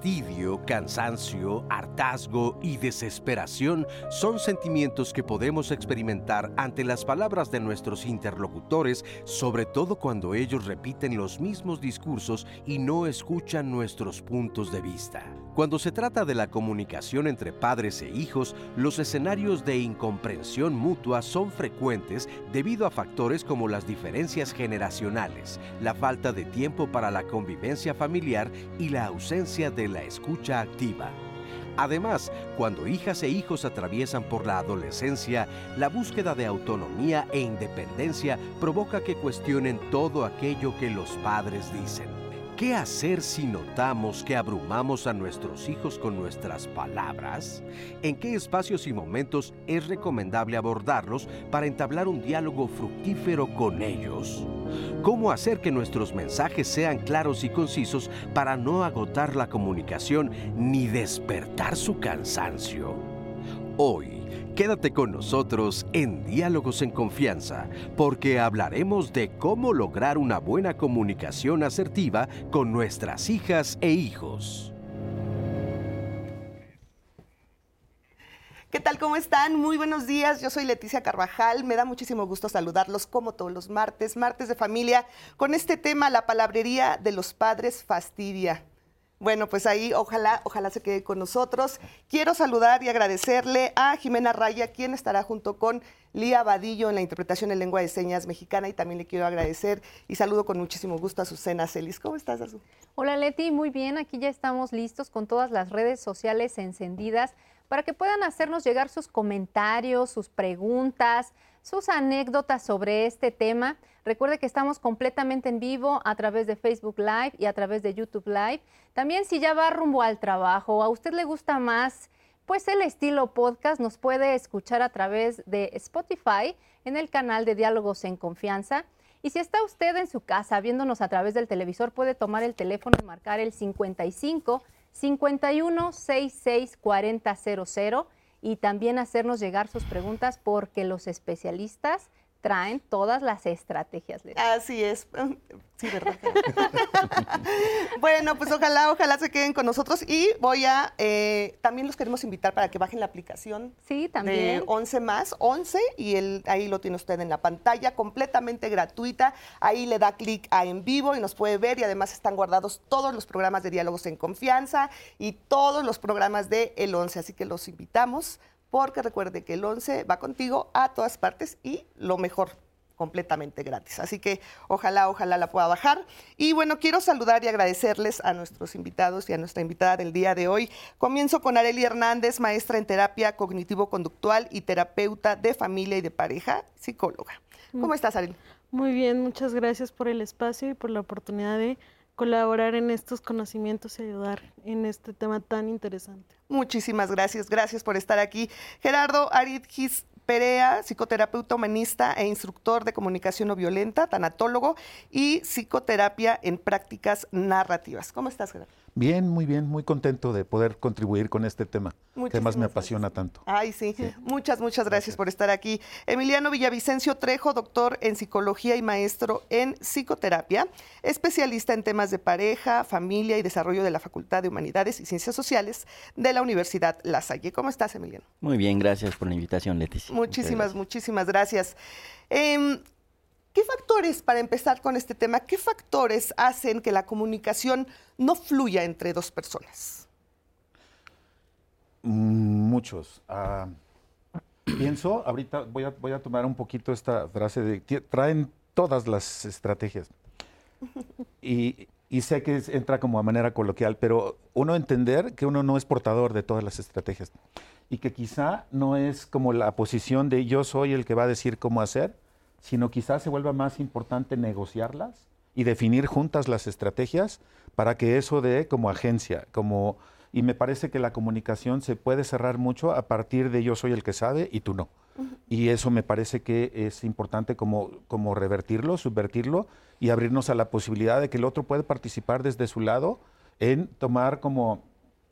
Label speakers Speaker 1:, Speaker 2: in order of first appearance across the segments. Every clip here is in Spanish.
Speaker 1: Fastidio, cansancio, hartazgo y desesperación son sentimientos que podemos experimentar ante las palabras de nuestros interlocutores, sobre todo cuando ellos repiten los mismos discursos y no escuchan nuestros puntos de vista. Cuando se trata de la comunicación entre padres e hijos, los escenarios de incomprensión mutua son frecuentes debido a factores como las diferencias generacionales, la falta de tiempo para la convivencia familiar y la ausencia de la escucha Además, cuando hijas e hijos atraviesan por la adolescencia, la búsqueda de autonomía e independencia provoca que cuestionen todo aquello que los padres dicen. ¿Qué hacer si notamos que abrumamos a nuestros hijos con nuestras palabras? ¿En qué espacios y momentos es recomendable abordarlos para entablar un diálogo fructífero con ellos? ¿Cómo hacer que nuestros mensajes sean claros y concisos para no agotar la comunicación ni despertar su cansancio? Hoy, Quédate con nosotros en Diálogos en Confianza, porque hablaremos de cómo lograr una buena comunicación asertiva con nuestras hijas e hijos.
Speaker 2: ¿Qué tal? ¿Cómo están? Muy buenos días. Yo soy Leticia Carvajal. Me da muchísimo gusto saludarlos como todos los martes, martes de familia, con este tema, la palabrería de los padres fastidia. Bueno, pues ahí ojalá, ojalá se quede con nosotros. Quiero saludar y agradecerle a Jimena Raya, quien estará junto con Lía Vadillo en la interpretación en lengua de señas mexicana y también le quiero agradecer y saludo con muchísimo gusto a Susana Celis. ¿Cómo estás, Azu?
Speaker 3: Hola, Leti, muy bien. Aquí ya estamos listos con todas las redes sociales encendidas para que puedan hacernos llegar sus comentarios, sus preguntas, sus anécdotas sobre este tema. Recuerde que estamos completamente en vivo a través de Facebook Live y a través de YouTube Live. También si ya va rumbo al trabajo a usted le gusta más pues el estilo podcast, nos puede escuchar a través de Spotify en el canal de Diálogos en Confianza. Y si está usted en su casa viéndonos a través del televisor, puede tomar el teléfono y marcar el 55 51 66 4000 y también hacernos llegar sus preguntas porque los especialistas traen todas las estrategias.
Speaker 2: Así es. Sí, ¿verdad? bueno, pues ojalá, ojalá se queden con nosotros y voy a, eh, también los queremos invitar para que bajen la aplicación.
Speaker 3: Sí, también.
Speaker 2: De 11 más, 11, y el, ahí lo tiene usted en la pantalla, completamente gratuita. Ahí le da clic a en vivo y nos puede ver y además están guardados todos los programas de diálogos en confianza y todos los programas de El 11, así que los invitamos porque recuerde que el 11 va contigo a todas partes y lo mejor completamente gratis. Así que ojalá, ojalá la pueda bajar. Y bueno, quiero saludar y agradecerles a nuestros invitados y a nuestra invitada del día de hoy. Comienzo con Areli Hernández, maestra en terapia cognitivo-conductual y terapeuta de familia y de pareja, psicóloga. ¿Cómo mm. estás, Areli?
Speaker 4: Muy bien, muchas gracias por el espacio y por la oportunidad de colaborar en estos conocimientos y ayudar en este tema tan interesante.
Speaker 2: Muchísimas gracias, gracias por estar aquí. Gerardo Aridgis Perea, psicoterapeuta humanista e instructor de comunicación no violenta, tanatólogo y psicoterapia en prácticas narrativas. ¿Cómo estás, Gerardo?
Speaker 5: Bien, muy bien, muy contento de poder contribuir con este tema, que además me apasiona tanto.
Speaker 2: Ay, sí. Muchas, muchas gracias, por estar aquí. Emiliano Villavicencio Trejo, doctor en psicología y maestro en psicoterapia, especialista en temas de pareja, familia y desarrollo de la Facultad de Humanidades y Ciencias Sociales de la Universidad La Salle. ¿Cómo estás, Emiliano?
Speaker 6: Muy bien, gracias por la invitación, Leticia.
Speaker 2: Muchísimas, muchísimas gracias. Em, ¿Qué factores, para empezar con este tema, qué factores hacen que la comunicación no fluya entre dos personas?
Speaker 5: Muchos. Ah, pienso, ahorita voy a, voy a tomar un poquito esta frase de, traen todas las estrategias. Y, y sé que entra como a manera coloquial, pero uno entender que uno no es portador de todas las estrategias y que quizá no es como la posición de yo soy el que va a decir cómo hacer, sino quizás se vuelva más importante negociarlas y definir juntas las estrategias para que eso dé como agencia, como y me parece que la comunicación se puede cerrar mucho a partir de yo soy el que sabe y tú no. Y eso me parece que es importante como, como revertirlo, subvertirlo y abrirnos a la posibilidad de que el otro puede participar desde su lado en tomar como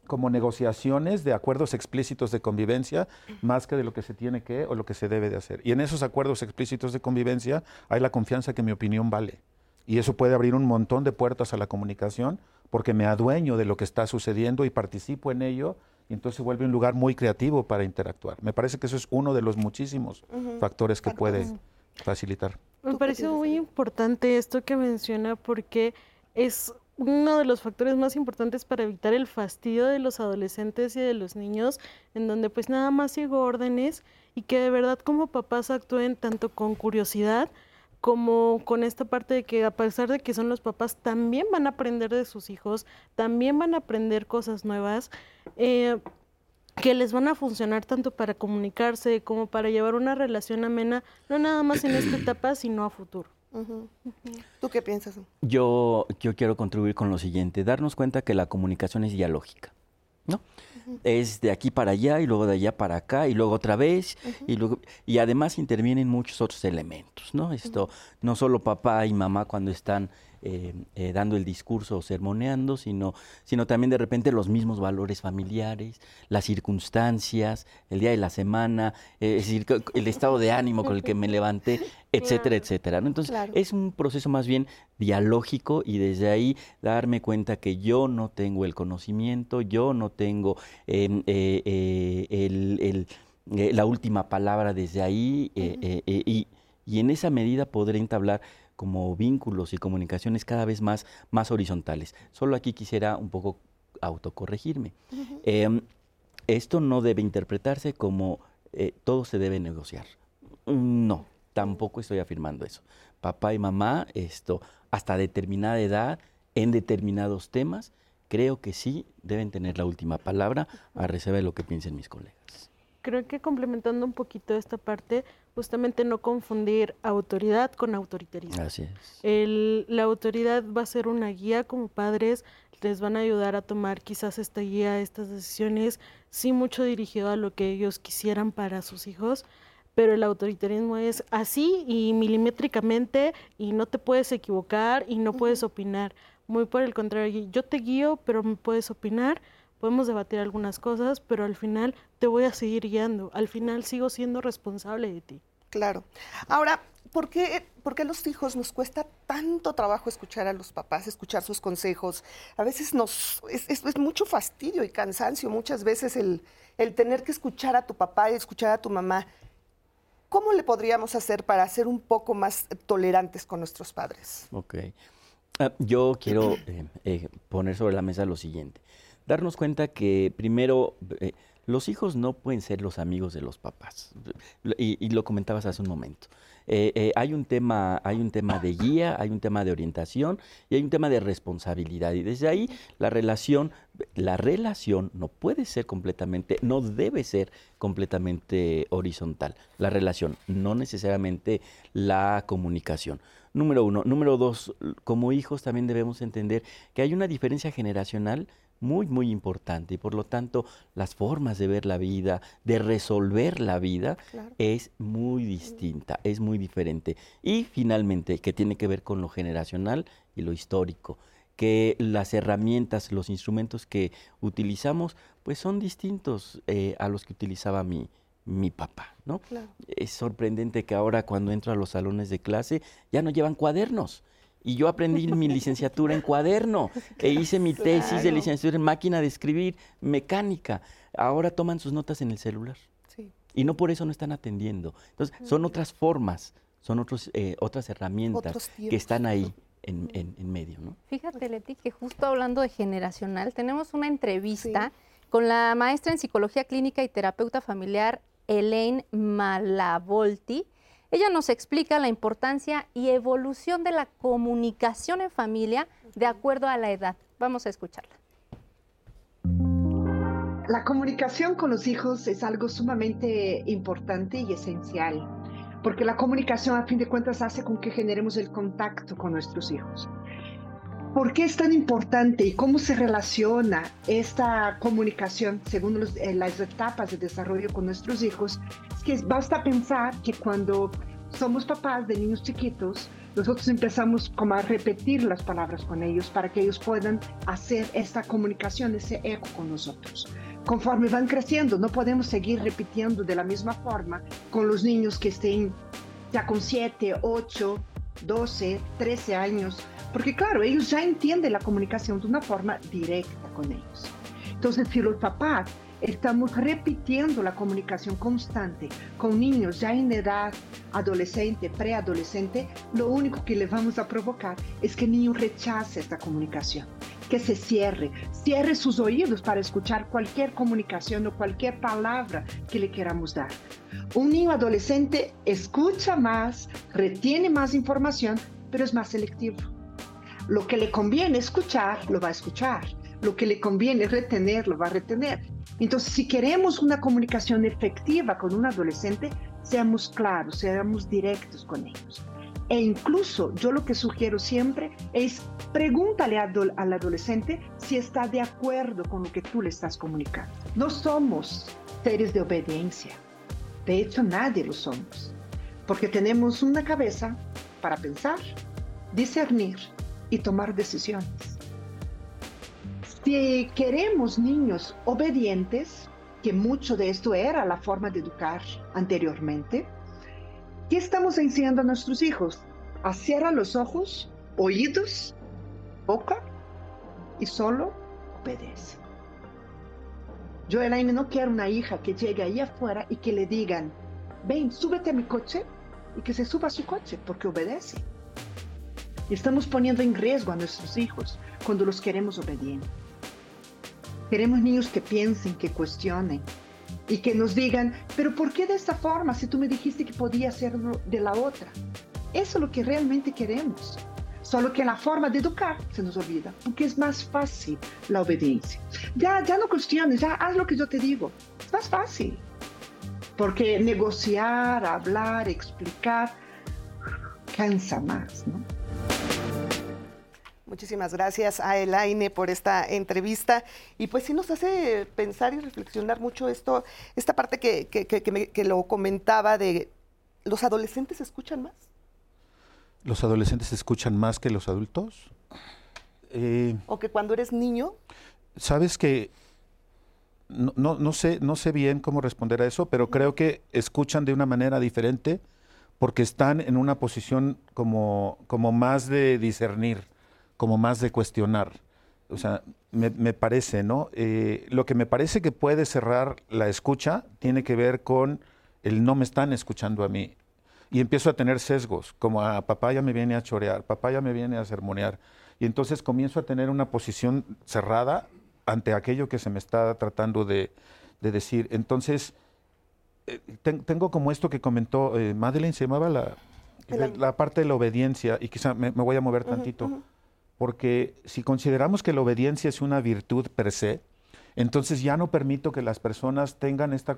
Speaker 5: como negociaciones de acuerdos explícitos de convivencia más que de lo que se tiene que o lo que se debe de hacer. Y en esos acuerdos explícitos de convivencia hay la confianza que mi opinión vale. Y eso puede abrir un montón de puertas a la comunicación porque me adueño de lo que está sucediendo y participo en ello, y entonces vuelve un lugar muy creativo para interactuar. Me parece que eso es uno de los muchísimos factores que puede facilitar.
Speaker 4: Me parece muy importante esto que menciona porque es uno de los factores más importantes para evitar el fastidio de los adolescentes y de los niños, en donde pues nada más sigo órdenes y que de verdad como papás actúen tanto con curiosidad como con esta parte de que a pesar de que son los papás, también van a aprender de sus hijos, también van a aprender cosas nuevas. Eh, que les van a funcionar tanto para comunicarse como para llevar una relación amena, no nada más en esta etapa, sino a futuro.
Speaker 2: ¿Tú qué piensas?
Speaker 6: Yo, yo quiero contribuir con lo siguiente, darnos cuenta que la comunicación es dialógica, ¿no? Es de aquí para allá y luego de allá para acá y luego otra vez y luego y además intervienen muchos otros elementos, ¿no? Esto no solo papá y mamá cuando están eh, eh, dando el discurso o sermoneando, sino, sino también de repente los mismos valores familiares, las circunstancias, el día de la semana, eh, es decir, el estado de ánimo con el que me levanté, etcétera, etcétera. Entonces, es un proceso más bien dialógico y desde ahí darme cuenta que yo no tengo el conocimiento, yo no tengo em, la última palabra desde ahí y, y en esa medida podré entablar como vínculos y comunicaciones cada vez más, más horizontales. Solo aquí quisiera un poco autocorregirme. Em, esto no debe interpretarse como eh, todo se debe negociar. No, tampoco estoy afirmando eso. Papá y mamá, esto, hasta determinada edad, en determinados temas, creo que sí deben tener la última palabra a reserva de lo que piensen mis colegas.
Speaker 4: Creo que complementando un poquito esta parte, justamente no confundir autoridad con autoritarismo.
Speaker 6: Así es.
Speaker 4: El, la autoridad va a ser una guía como padres, les van a ayudar a tomar quizás esta guía, estas decisiones, sí mucho dirigido a lo que ellos quisieran para sus hijos, pero el autoritarismo es así y milimétricamente y no te puedes equivocar y no puedes opinar. Muy por el contrario, yo te guío, pero me puedes opinar, podemos debatir algunas cosas, pero al final te voy a seguir guiando, al final sigo siendo responsable de ti.
Speaker 2: Claro. Ahora, ¿por qué, ¿por los hijos nos cuesta tanto trabajo escuchar a los papás, escuchar sus consejos? A veces nos es, es, mucho fastidio y cansancio, muchas veces el, el, tener que escuchar a tu papá y escuchar a tu mamá. ¿Cómo le podríamos hacer para ser un poco más tolerantes con nuestros padres?
Speaker 6: Ok. Ah, yo quiero eh, eh, poner sobre la mesa lo siguiente. Darnos cuenta que primero... Eh, los hijos no pueden ser los amigos de los papás. Y, lo comentabas hace un momento. Eh, eh, hay, un tema, hay un tema de guía, hay un tema de orientación y hay un tema de responsabilidad. Y desde ahí la relación, la relación no puede ser completamente, no debe ser completamente horizontal. La relación, no necesariamente la comunicación. Número uno. Número dos, como hijos también debemos entender que hay una diferencia generacional muy, muy importante y por lo tanto las formas de ver la vida, de resolver la vida, es muy distinta, es muy diferente. Y finalmente, que tiene que ver con lo generacional y lo histórico, que las herramientas, los instrumentos que utilizamos, pues son distintos eh, a los que utilizaba mi, mi papá, ¿no? Es sorprendente que ahora cuando entro a los salones de clase ya no llevan cuadernos y yo aprendí mi licenciatura en cuaderno e hice mi tesis de licenciatura en máquina de escribir, mecánica. Ahora toman sus notas en el celular. Y no por eso no están atendiendo. Entonces, son otras formas, son otros, eh, otras herramientas que están ahí. En, en, medio, ¿no?
Speaker 3: Fíjate, Leti, que justo hablando de generacional, tenemos una entrevista con la maestra en psicología clínica y terapeuta familiar Elaine Malavolti, ella nos explica la importancia y evolución de la comunicación en familia de acuerdo a la edad. Vamos a escucharla.
Speaker 7: La comunicación con los hijos es algo sumamente importante y esencial, porque la comunicación a fin de cuentas hace con que generemos el contacto con nuestros hijos. ¿Por qué es tan importante y cómo se relaciona esta comunicación según eh, las etapas de desarrollo con nuestros hijos? Es que basta pensar que cuando somos papás de niños chiquitos, nosotros empezamos como a repetir las palabras con ellos para que ellos puedan hacer esta comunicación, ese eco con nosotros. Conforme van creciendo, no podemos seguir repitiendo de la misma forma con los niños que estén ya con 7, 8, 12, 13 años, Porque claro, ellos ya entienden la comunicación de una forma directa con ellos. Entonces, si los papás estamos repitiendo la comunicación constante con niños ya en edad adolescente, preadolescente, lo único que le vamos a provocar es que el niño rechace esta comunicación, que se cierre, cierre sus oídos para escuchar cualquier comunicación o cualquier palabra que le queramos dar. Un niño adolescente escucha más, retiene más información, pero es más selectivo. Lo que le conviene escuchar, lo va a escuchar. Lo que le conviene retener, lo va a retener. Entonces, si queremos una comunicación efectiva con un adolescente, seamos claros, seamos directos con ellos. E incluso yo lo que sugiero siempre es pregúntale al adolescente si está de acuerdo con lo que tú le estás comunicando. No somos seres de obediencia. De hecho, nadie lo somos. Porque tenemos una cabeza para pensar, discernir y tomar decisiones. Si queremos niños obedientes, que mucho de esto era la forma de educar anteriormente, ¿qué estamos enseñando a nuestros hijos? A cerrar los ojos, oídos, boca y solo obedece. Yo, Elaine, no quiero una hija que llegue ahí afuera y que le digan, ven, súbete a mi coche y que se suba a su coche porque obedece. Estamos poniendo en riesgo a nuestros hijos cuando los queremos obedientes. Queremos niños que piensen, que cuestionen y que nos digan, pero ¿por qué de esta forma si tú me dijiste que podía hacerlo de la otra? Eso es lo que realmente queremos. Solo que la forma de educar se nos olvida, porque es más fácil la obediencia. Ya, ya no cuestiones, ya haz lo que yo te digo. Es más fácil. Porque negociar, hablar, explicar, cansa más, ¿no?
Speaker 2: Muchísimas gracias a Elaine por esta entrevista. Y pues sí nos hace pensar y reflexionar mucho esto, esta parte que, que, lo comentaba de los adolescentes escuchan más.
Speaker 5: ¿Los adolescentes escuchan más que los adultos?
Speaker 2: Eh, o que cuando eres niño.
Speaker 5: Sabes que no, no, sé, no sé bien cómo responder a eso, pero creo que escuchan de una manera diferente porque están en una posición como, como más de discernir como más de cuestionar. O sea, me, parece, ¿no? Eh, lo que me parece que puede cerrar la escucha tiene que ver con el no me están escuchando a mí. Y empiezo a tener sesgos, como a ah, papá ya me viene a chorear, papá ya me viene a sermonear. Y entonces comienzo a tener una posición cerrada ante aquello que se me está tratando de, decir. Entonces, eh, tengo como esto que comentó eh, Madeleine, se llamaba la, la, parte de la obediencia, y quizá me, voy a mover tantito porque si consideramos que la obediencia es una virtud per se, entonces ya no permito que las personas tengan este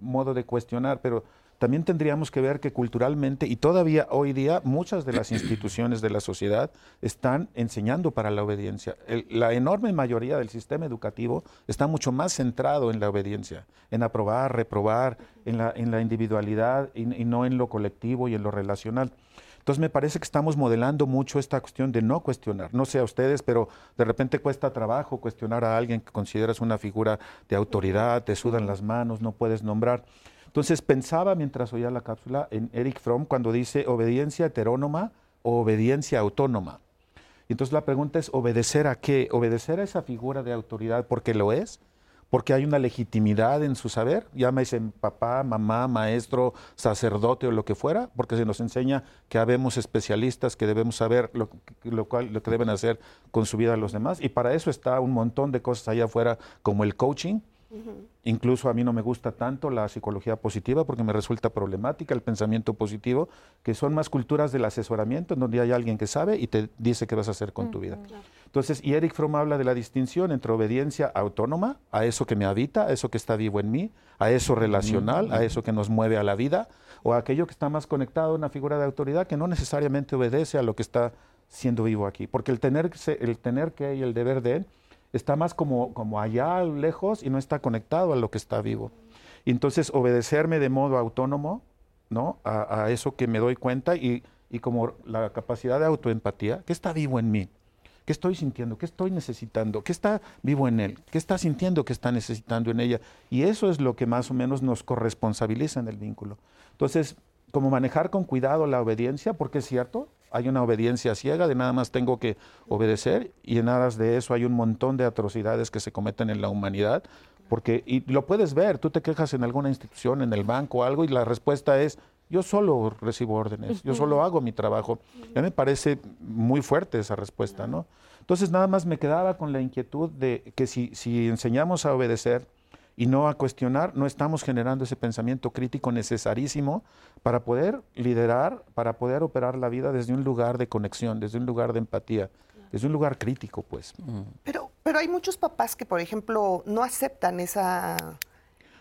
Speaker 5: modo de cuestionar, pero también tendríamos que ver que culturalmente y todavía hoy día muchas de las instituciones de la sociedad están enseñando para la obediencia. la enorme mayoría del sistema educativo está mucho más centrado en la obediencia, en aprobar, reprobar, en la, individualidad y no en lo colectivo y en lo relacional. Entonces me parece que estamos modelando mucho esta cuestión de no cuestionar. No sé a ustedes, pero de repente cuesta trabajo cuestionar a alguien que consideras una figura de autoridad, te sudan las manos, no puedes nombrar. Entonces pensaba mientras oía la cápsula en Eric Fromm cuando dice obediencia heterónoma o obediencia autónoma. Entonces la pregunta es, ¿obedecer a qué? ¿Obedecer a esa figura de autoridad porque lo es? Porque hay una legitimidad en su saber, llámese papá, mamá, maestro, sacerdote o lo que fuera, porque se nos enseña que habemos especialistas que debemos saber lo, cual, lo que deben hacer con su vida los demás, y para eso está un montón de cosas allá afuera como el coaching, Incluso a mí no me gusta tanto la psicología positiva porque me resulta problemática el pensamiento positivo, que son más culturas del asesoramiento, en donde hay alguien que sabe y te dice qué vas a hacer con tu vida. Entonces, y Eric Fromm habla de la distinción entre obediencia autónoma, a eso que me habita, a eso que está vivo en mí, a eso relacional, a eso que nos mueve a la vida, o a aquello que está más conectado a una figura de autoridad que no necesariamente obedece a lo que está siendo vivo aquí. Porque el tener, el tener que y el deber de está más como, como allá lejos y no está conectado a lo que está vivo. Entonces obedecerme de modo autónomo, ¿no? A, eso que me doy cuenta y, y, como la capacidad de autoempatía, ¿qué está vivo en mí? ¿Qué estoy sintiendo? ¿Qué estoy necesitando? ¿Qué está vivo en él? ¿Qué está sintiendo que está necesitando en ella? Y eso es lo que más o menos nos corresponsabiliza en el vínculo. Entonces, como manejar con cuidado la obediencia, porque es cierto, hay una obediencia ciega de nada más tengo que obedecer y en aras de eso hay un montón de atrocidades que se cometen en la humanidad porque y lo puedes ver, tú te quejas en alguna institución, en el banco algo y la respuesta es yo solo recibo órdenes, yo solo hago mi trabajo. A mí me parece muy fuerte esa respuesta, ¿no? Entonces nada más me quedaba con la inquietud de que si, si enseñamos a obedecer y no a cuestionar, no estamos generando ese pensamiento crítico necesarísimo para poder liderar, para poder operar la vida desde un lugar de conexión, desde un lugar de empatía, desde un lugar crítico, pues.
Speaker 2: Pero, pero hay muchos papás que, por ejemplo, no aceptan esa,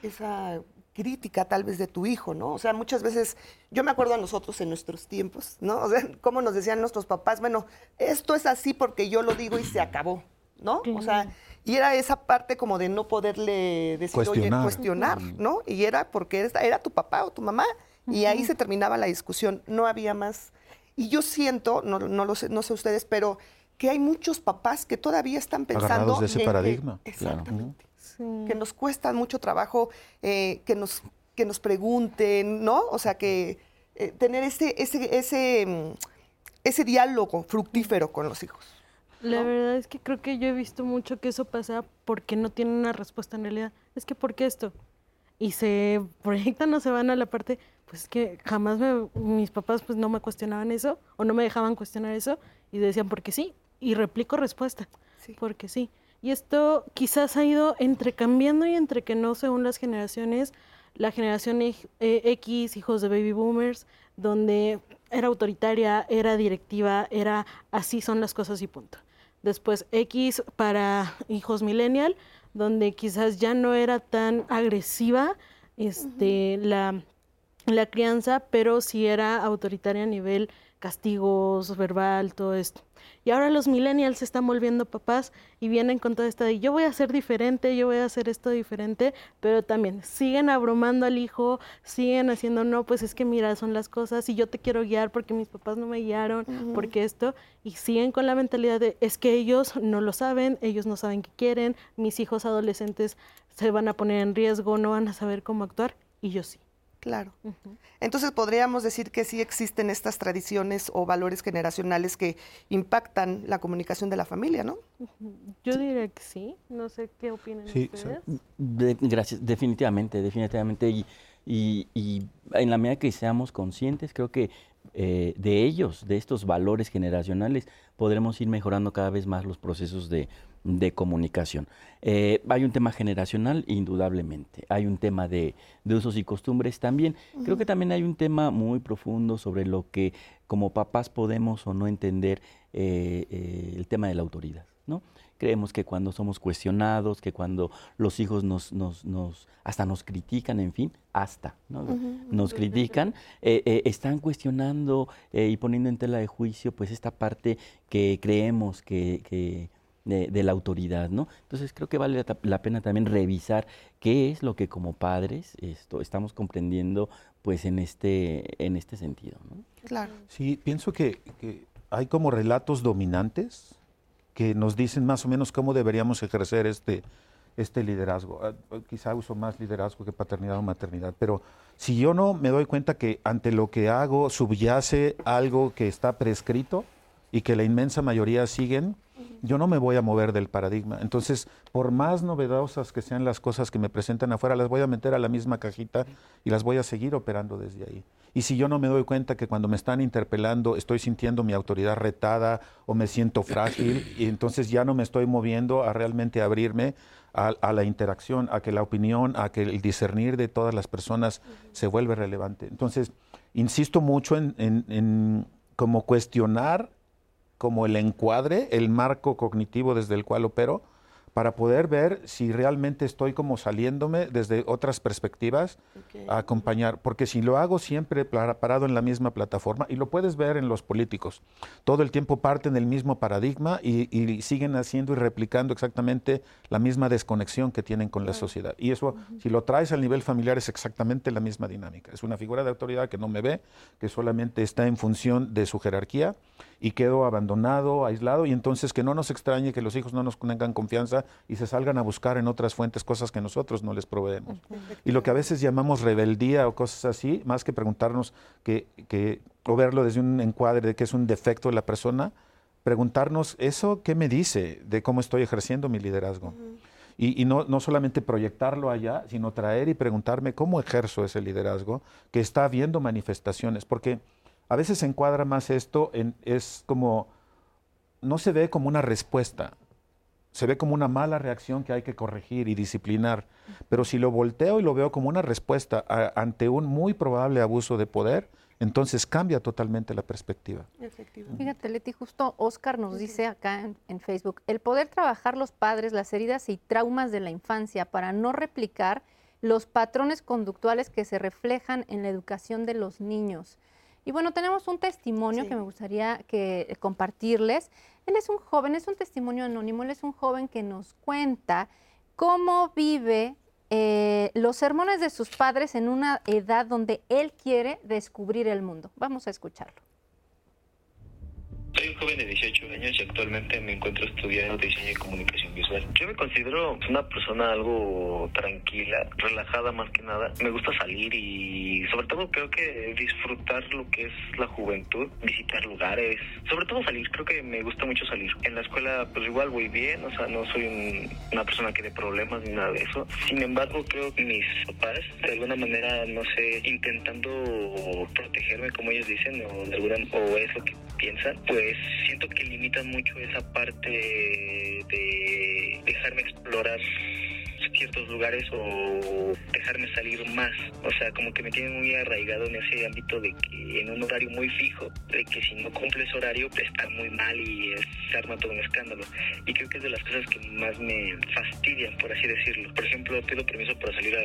Speaker 2: esa crítica tal vez de tu hijo, ¿no? O sea, muchas veces, yo me acuerdo a nosotros en nuestros tiempos, ¿no? O sea, cómo nos decían nuestros papás, bueno, esto es así porque yo lo digo y se acabó, ¿no? O sea, y era esa parte como de no poderle decir,
Speaker 5: Cuestionar.
Speaker 2: oye, cuestionar, ¿no? Y era porque era, era tu papá o tu mamá, y ahí se terminaba la discusión, no había más. Y yo siento, no, no lo sé, no sé ustedes, pero que hay muchos papás que todavía están pensando
Speaker 5: Agarrados de ese
Speaker 2: en que-
Speaker 5: paradigma.
Speaker 4: Sí.
Speaker 2: que nos cuesta mucho trabajo eh, que, nos, que nos pregunten, ¿no? O sea, que eh, tener ese, ese, ese, mm, ese diálogo fructífero con los hijos.
Speaker 4: La
Speaker 2: ¿no?
Speaker 4: verdad es que creo que yo he visto mucho que eso pasa porque no tienen una respuesta en realidad. Es que, ¿por qué esto? Y se proyectan o se van a la parte, pues es que jamás me- mis papás pues no me cuestionaban eso o no me dejaban cuestionar eso y decían porque sí y replico respuesta,
Speaker 2: Sí.
Speaker 4: porque sí. Y esto quizás ha ido entrecambiando y entre que no según las generaciones, la generación eh, X, hijos de baby boomers, donde era autoritaria, era directiva, era así son las cosas y punto. Después X para hijos millennial, donde quizás ya no era tan agresiva este, la, la crianza, pero sí era autoritaria a nivel castigos, verbal, todo esto. Y ahora los millennials se están volviendo papás y vienen con toda esta de yo voy a ser diferente, yo voy a hacer esto diferente, pero también siguen abrumando al hijo, siguen haciendo no, pues es que mira, son las cosas y yo te quiero guiar porque mis papás no me guiaron, porque esto, y siguen con la mentalidad de es que ellos no lo saben, ellos no saben qué quieren, mis hijos adolescentes se van a poner en riesgo, no van a saber cómo actuar y yo sí.
Speaker 2: Claro. Entonces podríamos decir que sí existen estas tradiciones o valores generacionales que impactan la comunicación de la familia, ¿no?
Speaker 4: Yo diría que sí, no sé qué opinan
Speaker 5: Sí,
Speaker 4: ustedes.
Speaker 6: De- gracias, definitivamente, definitivamente. Y, y- y en la medida que seamos conscientes, creo que eh, de ellos, de estos valores generacionales, podremos ir mejorando cada vez más los procesos de, de comunicación. Eh, hay un tema generacional, indudablemente. Hay un tema de, de usos y costumbres también. Creo que también hay un tema muy profundo sobre lo que como papás podemos o no entender eh, eh, el tema de la autoridad, ¿no? Creemos que cuando somos cuestionados, que cuando los hijos nos, nos, nos hasta nos critican, en fin, hasta, ¿no? nos critican, eh, eh, están cuestionando eh, y poniendo en tela de juicio, pues esta parte que creemos que, que de, de la autoridad, ¿no? Entonces creo que vale la, la pena también revisar qué es lo que como padres esto, estamos comprendiendo, pues en este, en este sentido, ¿no?
Speaker 2: Claro.
Speaker 5: Sí, pienso que, que hay como relatos dominantes que nos dicen más o menos cómo deberíamos ejercer este, este liderazgo. Ah, ah, Quizá uso más liderazgo que paternidad o maternidad, pero si yo no me doy cuenta que ante lo que hago subyace algo que está prescrito y que la inmensa mayoría siguen, yo no me voy a mover del paradigma. Entonces, por más novedosas que sean las cosas que me presentan afuera, las voy a meter a la misma cajita y las voy a seguir operando desde ahí. Y si yo no me doy cuenta que cuando me están interpelando estoy sintiendo mi autoridad retada o me siento frágil, y entonces ya no me estoy moviendo a realmente abrirme a, a la interacción, a que la opinión, a que el discernir de todas las personas se vuelve relevante. Entonces, insisto mucho en, en, en como cuestionar como el encuadre, el marco cognitivo desde el cual opero, para poder ver si realmente estoy como saliéndome desde otras perspectivas a acompañar, porque si lo hago siempre para- parado en la misma plataforma, y lo puedes ver en los políticos, todo el tiempo parten del mismo paradigma y, y siguen haciendo y replicando exactamente la misma desconexión que tienen con la sociedad. Y eso, si lo traes al nivel familiar, es exactamente la misma dinámica. Es una figura de autoridad que no me ve, que solamente está en función de su jerarquía y quedo abandonado, aislado, y entonces que no nos extrañe que los hijos no nos tengan confianza y se salgan a buscar en otras fuentes cosas que nosotros no les proveemos. Y lo que a veces llamamos rebeldía o cosas así, más que preguntarnos que, que, o verlo desde un encuadre de que es un defecto de la persona, preguntarnos, ¿eso qué me dice de cómo estoy ejerciendo mi liderazgo? Y, y no, no, solamente proyectarlo allá, sino traer y preguntarme cómo ejerzo ese liderazgo, que está habiendo manifestaciones, porque a veces se encuadra más esto, en, es como, no se ve como una respuesta, se ve como una mala reacción que hay que corregir y disciplinar, pero si lo volteo y lo veo como una respuesta a, ante un muy probable abuso de poder, entonces cambia totalmente la perspectiva.
Speaker 3: Fíjate, Leti, justo Oscar nos dice acá en, en, Facebook, el poder trabajar los padres las heridas y traumas de la infancia para no replicar los patrones conductuales que se reflejan en la educación de los niños. Y bueno, tenemos un testimonio sí. que me gustaría que compartirles. Él es un joven, es un testimonio anónimo, él es un joven que nos cuenta cómo vive eh, los sermones de sus padres en una edad donde él quiere descubrir el mundo. Vamos a escucharlo.
Speaker 8: Soy un joven de 18 años y actualmente me encuentro estudiando diseño y comunicación visual. Yo me considero una persona algo tranquila, relajada más que nada. Me gusta salir y sobre todo creo que disfrutar lo que es la juventud, visitar lugares, sobre todo salir, creo que me gusta mucho salir. En la escuela pues igual voy bien, o sea, no soy un, una persona que dé problemas ni nada de eso. Sin embargo, creo que mis papás de alguna manera, no sé, intentando protegerme como ellos dicen o de alguna o es lo que piensan, pues siento que limitan mucho esa parte de dejarme explorar ciertos lugares o dejarme salir más. O sea, como que me tienen muy arraigado en ese ámbito de que en un horario muy fijo, de que si no cumples horario, te está muy mal y se arma todo un escándalo. Y creo que es de las cosas que más me fastidian, por así decirlo. Por ejemplo, pido permiso para salir a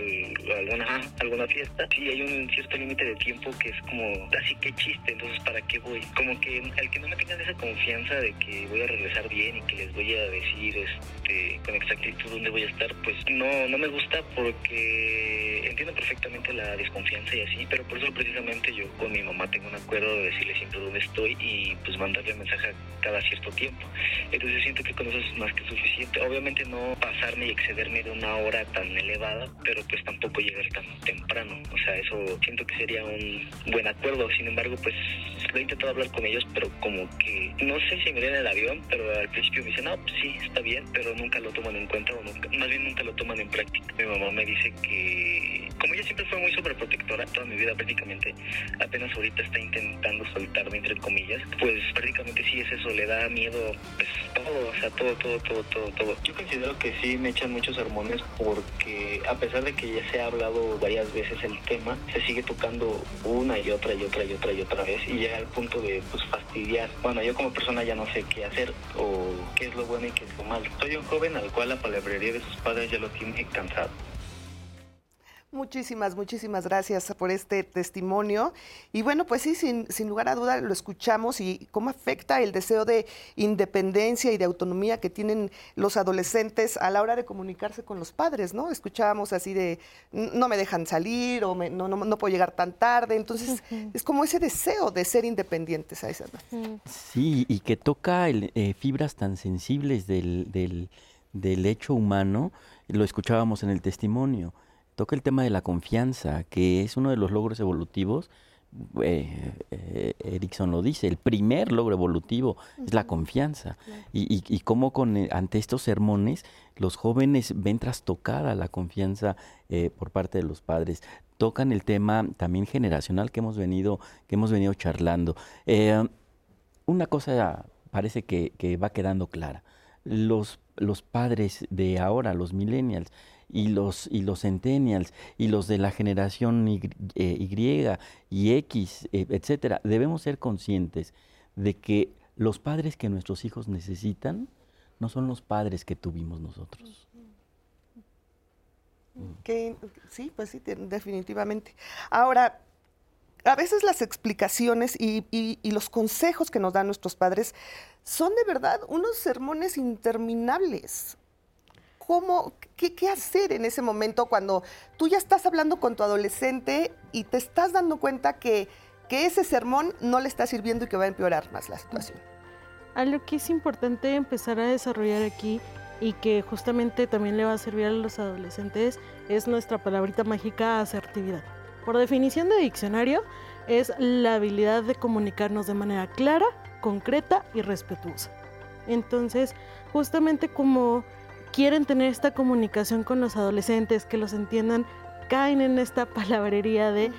Speaker 8: alguna, alguna fiesta. Sí, hay un cierto límite de tiempo que es como, así que chiste, entonces ¿para qué voy? Como que al que no me tengan esa confianza de que voy a regresar bien y que les voy a decir este, con exactitud dónde voy a estar, pues no, no me gusta porque entiendo perfectamente la desconfianza y así, pero por eso precisamente yo con mi mamá tengo un acuerdo de decirle siempre dónde estoy y pues mandarle mensaje cada cierto tiempo. Entonces siento que con eso es más que suficiente. Obviamente no pasarme y excederme de una hora tan elevada, pero pues tampoco llegar tan temprano. O sea, eso siento que sería un buen acuerdo. Sin embargo, pues he intentado hablar con ellos, pero como que no sé si me den el avión, pero al principio me dicen, no, pues sí, está bien, pero nunca lo toman en cuenta o nunca, más bien nunca lo toman en práctica. Mi mamá me dice que, como ella siempre fue muy sobreprotectora toda mi vida prácticamente, apenas ahorita está intentando soltarme entre comillas, pues prácticamente sí es eso, le da miedo, pues todo, o sea, todo, todo, todo, todo, todo. Yo considero que sí me echan muchos sermones porque a pesar de que ya se ha hablado varias veces el tema, se sigue tocando una y otra y otra y otra y otra vez y llega al punto de pues fastidiar. Bueno, yo como persona ya no sé qué hacer o qué es lo bueno y qué es lo malo. Soy un joven al cual la palabrería de sus padres ya lo tiene cansado.
Speaker 2: Muchísimas, muchísimas gracias por este testimonio. Y bueno, pues sí, sin, sin, lugar a duda lo escuchamos y cómo afecta el deseo de independencia y de autonomía que tienen los adolescentes a la hora de comunicarse con los padres, ¿no? Escuchábamos así de, no me dejan salir o me, no, no, no, puedo llegar tan tarde. Entonces, uh -huh. es como ese deseo de ser independientes a esa edad. Uh -huh.
Speaker 6: Sí, y que toca el, eh, fibras tan sensibles del, del, del hecho humano, lo escuchábamos en el testimonio toca el tema de la confianza, que es uno de los logros evolutivos. Eh, eh, Erickson lo dice, el primer logro evolutivo uh -huh. es la confianza. Uh -huh. y, y, y, cómo con, eh, ante estos sermones los jóvenes ven trastocada la confianza eh, por parte de los padres. Tocan el tema también generacional que hemos venido, que hemos venido charlando. Una cosa parece que, que va quedando clara. Los, los padres de ahora, los millennials, y los, y los centennials y los de la generación Y, eh, y, X, eh, etcétera, debemos ser conscientes de que los padres que nuestros hijos necesitan no son los padres que tuvimos nosotros.
Speaker 2: Sí, pues sí, definitivamente. Ahora, a veces las explicaciones y, y, los consejos que nos dan nuestros padres son de verdad unos sermones interminables. ¿Cómo, qué, qué, hacer en ese momento cuando tú ya estás hablando con tu adolescente y te estás dando cuenta que, que ese sermón no le está sirviendo y que va a empeorar más la situación?
Speaker 4: Algo que es importante empezar a desarrollar aquí y que justamente también le va a servir a los adolescentes es nuestra palabrita mágica asertividad. Por definición de diccionario, es la habilidad de comunicarnos de manera clara, concreta y respetuosa. Entonces, justamente como quieren tener esta comunicación con los adolescentes, que los entiendan, caen en esta palabrería de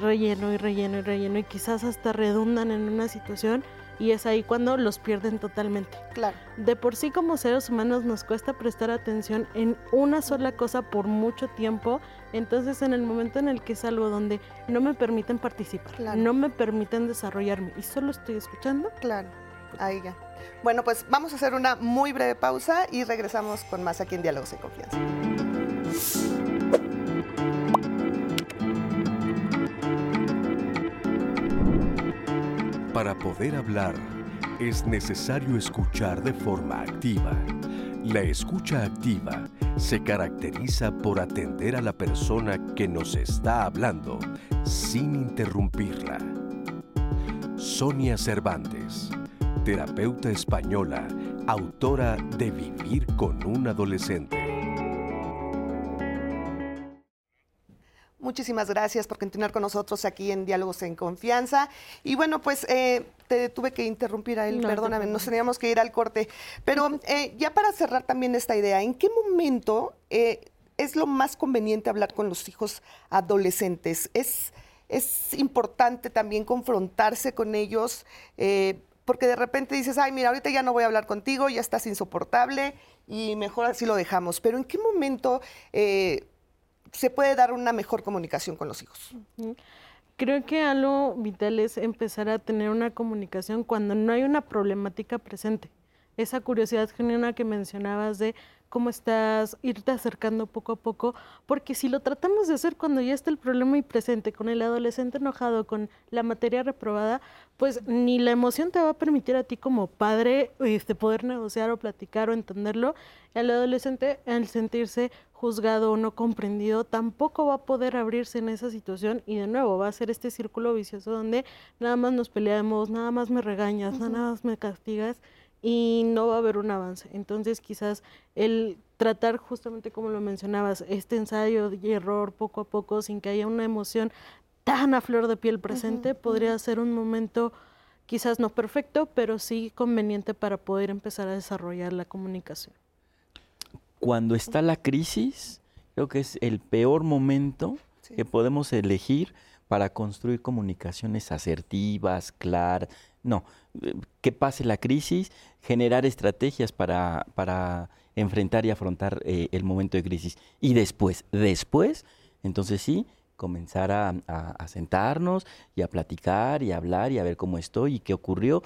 Speaker 4: relleno y relleno y relleno y quizás hasta redundan en una situación y es ahí cuando los pierden totalmente.
Speaker 2: Claro.
Speaker 4: De por sí como seres humanos nos cuesta prestar atención en una sola cosa por mucho tiempo, entonces en el momento en el que es algo donde no me permiten participar, no me permiten desarrollarme y solo estoy escuchando.
Speaker 2: Claro, ahí ya. Bueno, pues vamos a hacer una muy breve pausa y regresamos con más aquí en Diálogos en Confianza.
Speaker 1: Para poder hablar, es necesario escuchar de forma activa. La escucha activa se caracteriza por atender a la persona que nos está hablando sin interrumpirla. Sonia Cervantes, terapeuta española, autora de Vivir con un adolescente.
Speaker 2: Muchísimas gracias por continuar con nosotros aquí en Diálogos en Confianza. Y bueno, pues eh, te tuve que interrumpir a él, perdóname, nos teníamos que ir al corte. Pero eh, ya para cerrar también esta idea, ¿en qué momento eh, es lo más conveniente hablar con los hijos adolescentes? ¿Es, es importante también confrontarse con ellos? Porque de repente dices, ay, mira, ahorita ya no voy a hablar contigo, ya estás insoportable y mejor así lo dejamos. Pero ¿en qué momento se puede dar una mejor comunicación con los hijos.
Speaker 4: Creo que algo vital es empezar a tener una comunicación cuando no hay una problemática presente. Esa curiosidad genuina que mencionabas de cómo estás, irte acercando poco a poco, porque si lo tratamos de hacer cuando ya está el problema y presente, con el adolescente enojado, con la materia reprobada, pues ni la emoción te va a permitir a ti como padre este, poder negociar o platicar o entenderlo. El adolescente, al sentirse juzgado o no comprendido, tampoco va a poder abrirse en esa situación y de nuevo va a ser este círculo vicioso donde nada más nos peleamos, nada más me regañas, nada más me castigas y no va a haber un avance. Entonces quizás el tratar justamente como lo mencionabas, este ensayo y error poco a poco sin que haya una emoción tan a flor de piel presente, podría ser un momento quizás no perfecto, pero sí conveniente para poder empezar a desarrollar la comunicación.
Speaker 6: Cuando está la crisis, creo que es el peor momento que podemos elegir para construir comunicaciones asertivas, claras. No, que pase la crisis, generar estrategias para, para enfrentar y afrontar eh, el momento de crisis. Y después, después, entonces sí, comenzar a, sentarnos y a platicar y a hablar y a ver cómo estoy y qué ocurrió.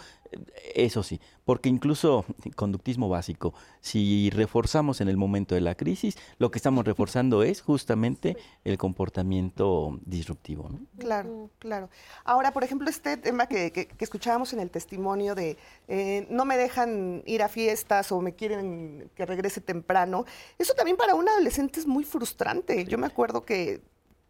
Speaker 6: Eso sí, porque incluso conductismo básico, si reforzamos en el momento de la crisis, lo que estamos reforzando es justamente el comportamiento disruptivo.
Speaker 2: Claro, claro. Ahora, por ejemplo, este tema que, escuchábamos en el testimonio de eh, no me dejan ir a fiestas o me quieren que regrese temprano, eso también para un adolescente es muy frustrante. Yo me acuerdo que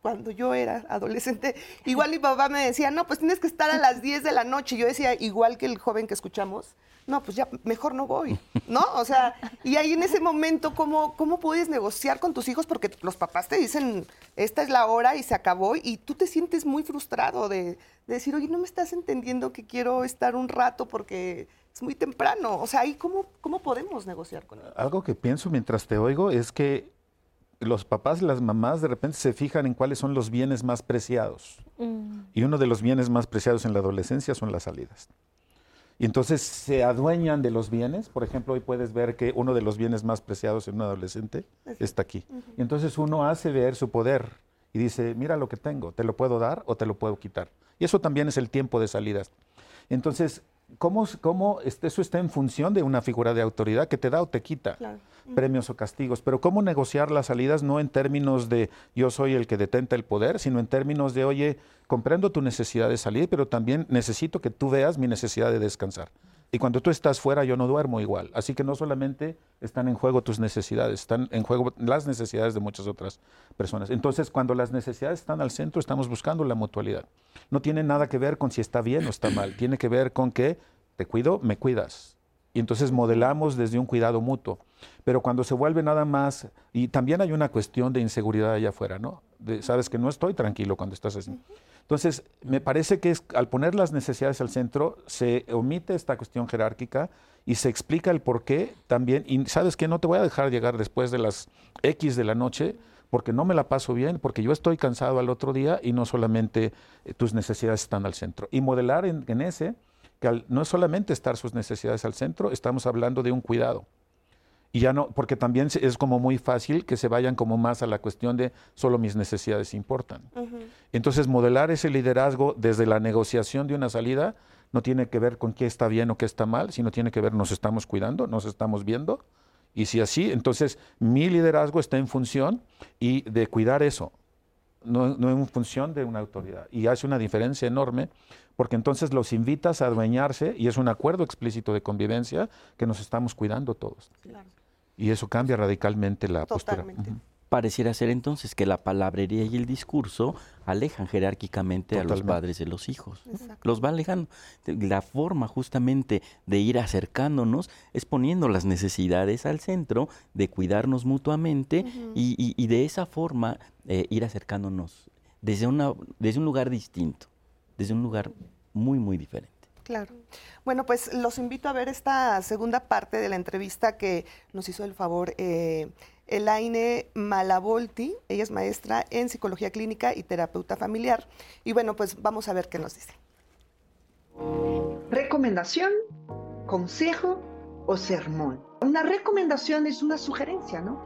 Speaker 2: cuando yo era adolescente, igual mi papá me decía, no, pues tienes que estar a las 10 de la noche. Yo decía, igual que el joven que escuchamos, no, pues ya mejor no voy, ¿no? O sea, y ahí en ese momento, ¿cómo, ¿cómo puedes negociar con tus hijos? Porque los papás te dicen, esta es la hora y se acabó, y tú te sientes muy frustrado de, decir, oye, no me estás entendiendo que quiero estar un rato porque es muy temprano. O sea, ahí cómo, cómo podemos negociar con ellos.
Speaker 5: Algo que pienso mientras te oigo es que los papás y las mamás de repente se fijan en cuáles son los bienes más preciados. Mm. Y uno de los bienes más preciados en la adolescencia son las salidas. Y entonces se adueñan de los bienes. Por ejemplo, hoy puedes ver que uno de los bienes más preciados en un adolescente está aquí. Y entonces uno hace ver su poder y dice, mira lo que tengo, te lo puedo dar o te lo puedo quitar. Y eso también es el tiempo de salidas. Entonces, ¿cómo, cómo este, eso está en función de una figura de autoridad que te da o te quita? premios o castigos, pero cómo negociar las salidas no en términos de yo soy el que detenta el poder, sino en términos de, oye, comprendo tu necesidad de salir, pero también necesito que tú veas mi necesidad de descansar. Y cuando tú estás fuera, yo no duermo igual. Así que no solamente están en juego tus necesidades, están en juego las necesidades de muchas otras personas. Entonces, cuando las necesidades están al centro, estamos buscando la mutualidad. No tiene nada que ver con si está bien o está mal. Tiene que ver con que te cuido, me cuidas. Y entonces modelamos desde un cuidado mutuo. Pero cuando se vuelve nada más, y también hay una cuestión de inseguridad allá afuera, ¿no? De, sabes que no estoy tranquilo cuando estás así. Entonces, me parece que es, al poner las necesidades al centro, se omite esta cuestión jerárquica y se explica el por qué también. Y sabes que no te voy a dejar llegar después de las X de la noche, porque no me la paso bien, porque yo estoy cansado al otro día y no solamente eh, tus necesidades están al centro. Y modelar en, en ese, que no es solamente estar sus necesidades al centro, estamos hablando de un cuidado. Y ya no, porque también es como muy fácil que se vayan como más a la cuestión de solo mis necesidades importan. Entonces, modelar ese liderazgo desde la negociación de una salida no tiene que ver con qué está bien o qué está mal, sino tiene que ver nos estamos cuidando, nos estamos viendo. Y si así, entonces mi liderazgo está en función y de cuidar eso, no, no en función de una autoridad. Y hace una diferencia enorme porque entonces los invitas a adueñarse y es un acuerdo explícito de convivencia que nos estamos cuidando todos. Claro. Y eso cambia radicalmente la Totalmente. postura.
Speaker 6: Pareciera ser entonces que la palabrería y el discurso alejan jerárquicamente a los padres de los hijos. Los va alejando. La forma justamente de ir acercándonos es poniendo las necesidades al centro, de cuidarnos mutuamente y, de esa forma eh, ir acercándonos desde, una, desde un lugar distinto, desde un lugar muy, muy diferente.
Speaker 2: Claro. Bueno, pues los invito a ver esta segunda parte de la entrevista que nos hizo el favor eh, Elaine Malavolti. Ella es maestra en psicología clínica y terapeuta familiar. Y bueno, pues vamos a ver qué nos dice.
Speaker 7: Recomendación, consejo o sermón. Una recomendación es una sugerencia, ¿no?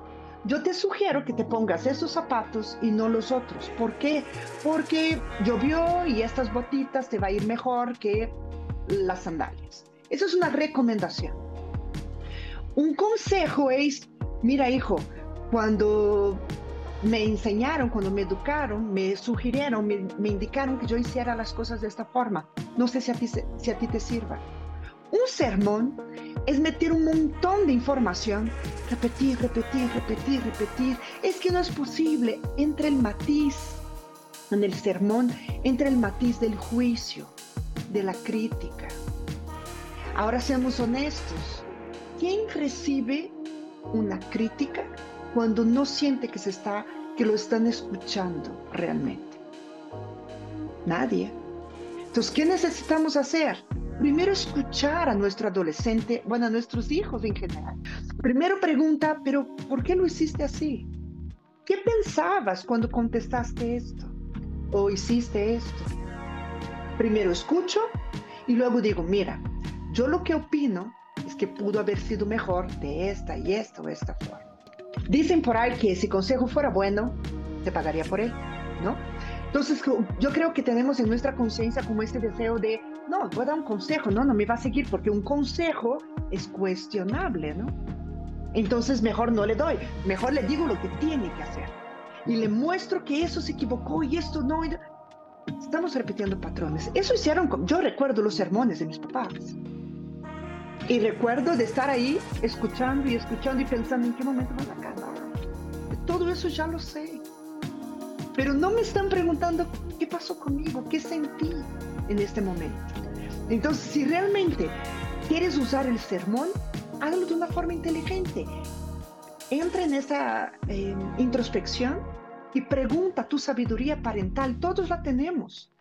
Speaker 7: Yo te sugiero que te pongas esos zapatos y no los otros. ¿Por qué? Porque llovió y estas botitas te va a ir mejor que las sandalias. Eso es una recomendación. Un consejo es, mira hijo, cuando me enseñaron, cuando me educaron, me sugirieron, me, indicaron que yo hiciera las cosas de esta forma. No sé si a, ti, si a ti te sirva. Un sermón es meter un montón de información, repetir, repetir, repetir, repetir. Es que no es posible. Entre el matiz, en el sermón, entre el matiz del juicio, de la crítica. Ahora seamos honestos. ¿Quién recibe una crítica cuando no siente que se está que lo están escuchando realmente? Nadie. Entonces, ¿qué necesitamos hacer? Primero escuchar a nuestro adolescente, bueno, a nuestros hijos en general. Primero pregunta, pero ¿por qué lo hiciste así? ¿Qué pensabas cuando contestaste esto? ¿O hiciste esto? Primero escucho y luego digo, mira, yo lo que opino es que pudo haber sido mejor de esta y esta o esta forma. Dicen por ahí que si consejo fuera bueno, te pagaría por él, ¿no? Entonces yo creo que tenemos en nuestra conciencia como este deseo de, no, voy a dar un consejo, no, no me va a seguir porque un consejo es cuestionable, ¿no? Entonces mejor no le doy, mejor le digo lo que tiene que hacer. Y le muestro que eso se equivocó y esto no. Estamos repitiendo patrones. Eso hicieron, yo recuerdo los sermones de mis papás. Y recuerdo de estar ahí escuchando y escuchando y pensando en qué momento van a acabar. Todo eso ya lo sé. Pero no me están preguntando qué pasó conmigo, qué sentí en este momento. Entonces, si realmente quieres usar el sermón, hágalo de una forma inteligente. Entra en esa eh, introspección y pregunta tu sabiduría parental, todos la tenemos.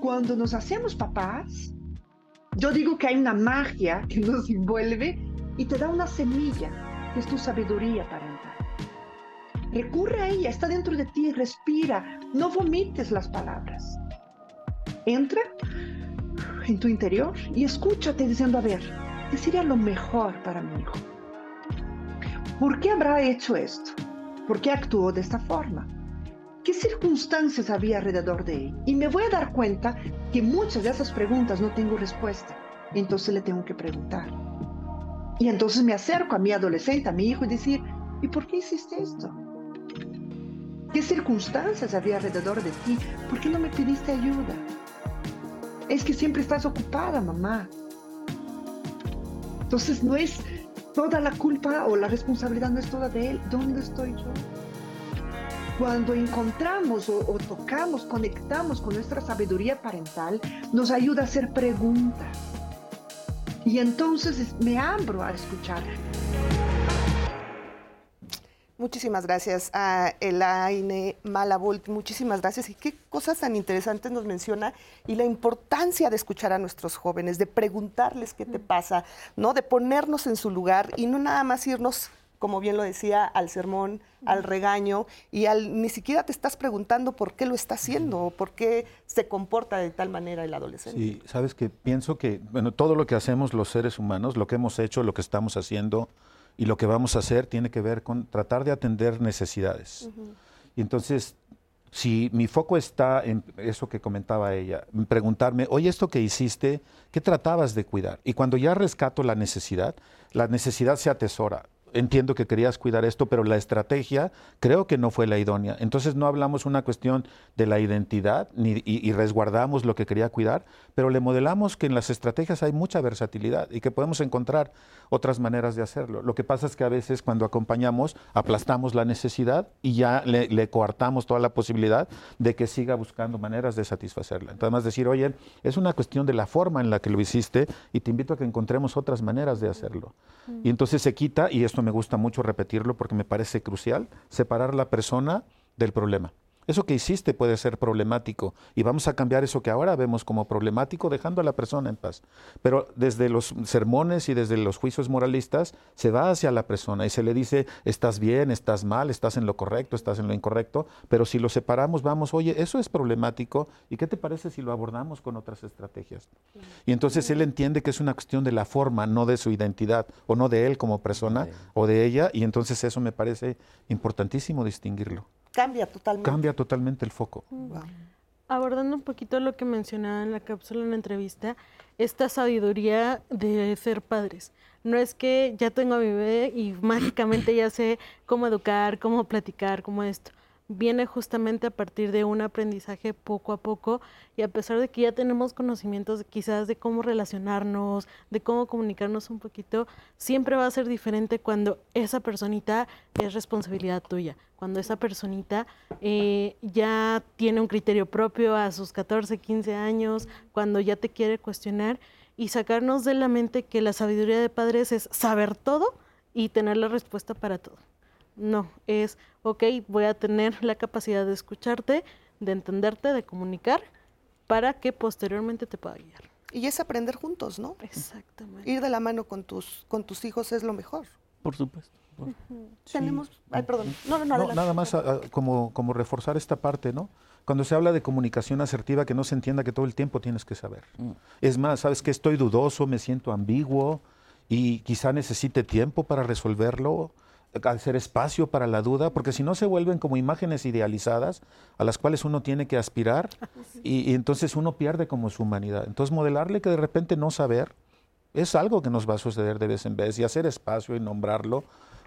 Speaker 7: Cuando nos hacemos papás, yo digo que hay una magia que nos envuelve y te da una semilla, que es tu sabiduría parental. Recurre a ella, está dentro de ti, respira, no vomites las palabras. Entra en tu interior y escúchate diciendo, a ver, ¿qué sería lo mejor para mi hijo? ¿Por qué habrá hecho esto? ¿Por qué actuó de esta forma? ¿Qué circunstancias había alrededor de él? Y me voy a dar cuenta que muchas de esas preguntas no tengo respuesta. Entonces le tengo que preguntar. Y entonces me acerco a mi adolescente, a mi hijo, y decir, ¿y por qué hiciste esto? ¿Qué circunstancias había alrededor de ti? ¿Por qué no me pediste ayuda? Es que siempre estás ocupada, mamá. Entonces no es toda la culpa o la responsabilidad, no es toda de él. ¿Dónde estoy yo? Cuando encontramos o, tocamos, conectamos con nuestra sabiduría parental, nos ayuda a hacer preguntas. Y entonces me abro a escuchar.
Speaker 2: Muchísimas gracias a Elaine Malavolt, muchísimas gracias. Y qué cosas tan interesantes nos menciona y la importancia de escuchar a nuestros jóvenes, de preguntarles qué te pasa, ¿no? De ponernos en su lugar y no nada más irnos, como bien lo decía, al sermón, al regaño y al ni siquiera te estás preguntando por qué lo está haciendo o por qué se comporta de tal manera el adolescente.
Speaker 5: Sí, sabes que pienso que, bueno, todo lo que hacemos los seres humanos, lo que hemos hecho, lo que estamos haciendo, y lo que vamos a hacer tiene que ver con tratar de atender necesidades. Y entonces, si mi foco está en eso que comentaba ella, en preguntarme, oye, esto que hiciste, ¿qué tratabas de cuidar? Y cuando ya rescato la necesidad, la necesidad se atesora entiendo que querías cuidar esto, pero la estrategia creo que no fue la idónea. Entonces no hablamos una cuestión de la identidad ni, y, resguardamos lo que quería cuidar, pero le modelamos que en las estrategias hay mucha versatilidad y que podemos encontrar otras maneras de hacerlo. Lo que pasa es que a veces cuando acompañamos aplastamos la necesidad y ya le, le coartamos toda la posibilidad de que siga buscando maneras de satisfacerla. Entonces, más decir, oye, es una cuestión de la forma en la que lo hiciste y te invito a que encontremos otras maneras de hacerlo. Y entonces se quita, y esto me gusta mucho repetirlo porque me parece crucial, separar la persona del problema. Eso que hiciste puede ser problemático y vamos a cambiar eso que ahora vemos como problemático dejando a la persona en paz. Pero desde los sermones y desde los juicios moralistas se va hacia la persona y se le dice, estás bien, estás mal, estás en lo correcto, estás en lo incorrecto, pero si lo separamos vamos, oye, eso es problemático y ¿qué te parece si lo abordamos con otras estrategias? Y entonces él entiende que es una cuestión de la forma, no de su identidad o no de él como persona o de ella y entonces eso me parece importantísimo distinguirlo.
Speaker 2: Cambia totalmente.
Speaker 5: Cambia totalmente el foco.
Speaker 4: Abordando un poquito lo que mencionaba en la cápsula en la entrevista, esta sabiduría de ser padres. No es que ya tengo a mi bebé y mágicamente ya sé cómo educar, cómo platicar, cómo esto viene justamente a partir de un aprendizaje poco a poco y a pesar de que ya tenemos conocimientos quizás de cómo relacionarnos, de cómo comunicarnos un poquito, siempre va a ser diferente cuando esa personita es responsabilidad tuya, cuando esa personita eh, ya tiene un criterio propio a sus 14, 15 años, cuando ya te quiere cuestionar y sacarnos de la mente que la sabiduría de padres es saber todo y tener la respuesta para todo. No, es, ok, voy a tener la capacidad de escucharte, de entenderte, de comunicar, para que posteriormente te pueda guiar.
Speaker 2: Y es aprender juntos, ¿no?
Speaker 4: Exactamente.
Speaker 2: Ir de la mano con tus, con tus hijos es lo mejor.
Speaker 6: Por supuesto.
Speaker 2: Tenemos, ay, perdón. No,
Speaker 5: no, no, nada más como, como reforzar esta parte, ¿no? Cuando se habla de comunicación asertiva, que no se entienda que todo el tiempo tienes que saber. Mm. Es más, sabes que estoy dudoso, me siento ambiguo y quizá necesite tiempo para resolverlo hacer espacio para la duda, porque si no se vuelven como imágenes idealizadas a las cuales uno tiene que aspirar y, entonces uno pierde como su humanidad. Entonces modelarle que de repente no saber es algo que nos va a suceder de vez en vez y hacer espacio y nombrarlo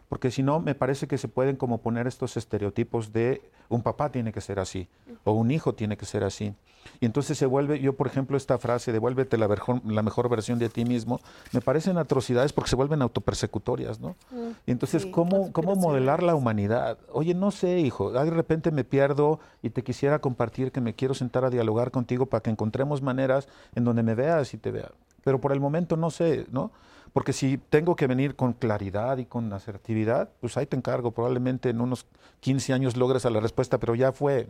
Speaker 5: porque si no, me parece que se pueden como poner estos estereotipos de un papá tiene que ser así, o un hijo tiene que ser así. Y entonces se vuelve, yo por ejemplo, esta frase, devuélvete la, mejor, la mejor versión de ti mismo, me parecen atrocidades porque se vuelven autopersecutorias, ¿no? Mm, y entonces, ¿cómo, ¿cómo modelar la humanidad? Oye, no sé, hijo, de repente me pierdo y te quisiera compartir que me quiero sentar a dialogar contigo para que encontremos maneras en donde me veas y te vea. Pero por el momento no sé, ¿no? Porque si tengo que venir con claridad y con asertividad, pues ahí te encargo. Probablemente en unos 15 años logres a la respuesta, pero ya fue.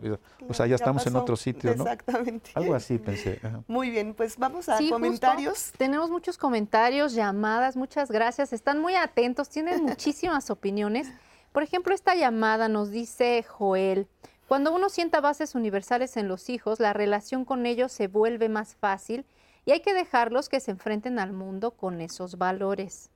Speaker 5: o sea, ya, estamos en otro sitio, ¿no?
Speaker 2: Exactamente.
Speaker 5: Algo así pensé.
Speaker 2: Muy bien, pues vamos a comentarios.
Speaker 3: Tenemos muchos comentarios, llamadas, muchas gracias. Están muy atentos, tienen muchísimas opiniones. Por ejemplo, esta llamada nos dice Joel. Cuando uno sienta bases universales en los hijos, la relación con ellos se vuelve más fácil y hay que dejarlos que se enfrenten al mundo con esos valores.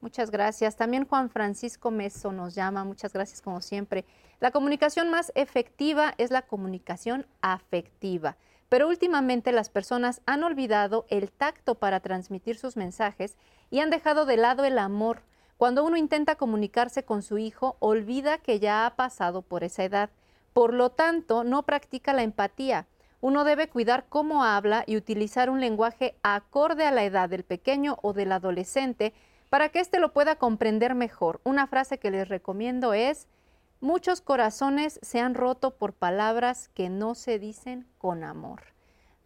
Speaker 3: Muchas gracias. También Juan Francisco Meso nos llama. Muchas gracias como siempre. La comunicación más efectiva es la comunicación afectiva. Pero últimamente las personas han olvidado el tacto para transmitir sus mensajes y han dejado de lado el amor. Cuando uno intenta comunicarse con su hijo, olvida que ya ha pasado por esa edad. Por lo tanto, no practica la empatía uno debe cuidar cómo habla y utilizar un lenguaje acorde a la edad del pequeño o del adolescente para que éste lo pueda comprender mejor. Una frase que les recomiendo es, muchos corazones se han roto por palabras que no se dicen con amor.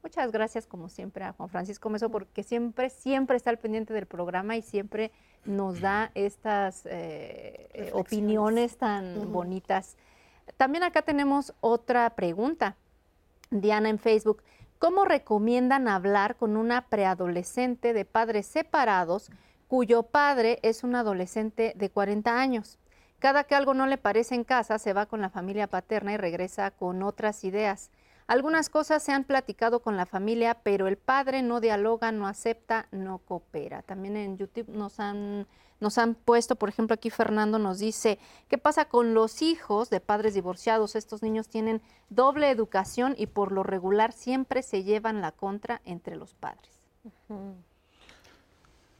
Speaker 3: Muchas gracias como siempre a Juan Francisco Meso porque siempre, siempre está al pendiente del programa y siempre nos da estas eh, eh, opiniones tan bonitas. También acá tenemos otra pregunta. Diana en Facebook. ¿Cómo recomiendan hablar con una preadolescente de padres separados cuyo padre es un adolescente de 40 años? Cada que algo no le parece en casa, se va con la familia paterna y regresa con otras ideas. Algunas cosas se han platicado con la familia, pero el padre no dialoga, no acepta, no coopera. También en YouTube nos han, nos han puesto, por ejemplo, aquí Fernando nos dice, ¿qué pasa con los hijos de padres divorciados? Estos niños tienen doble educación y por lo regular siempre se llevan la contra entre los padres.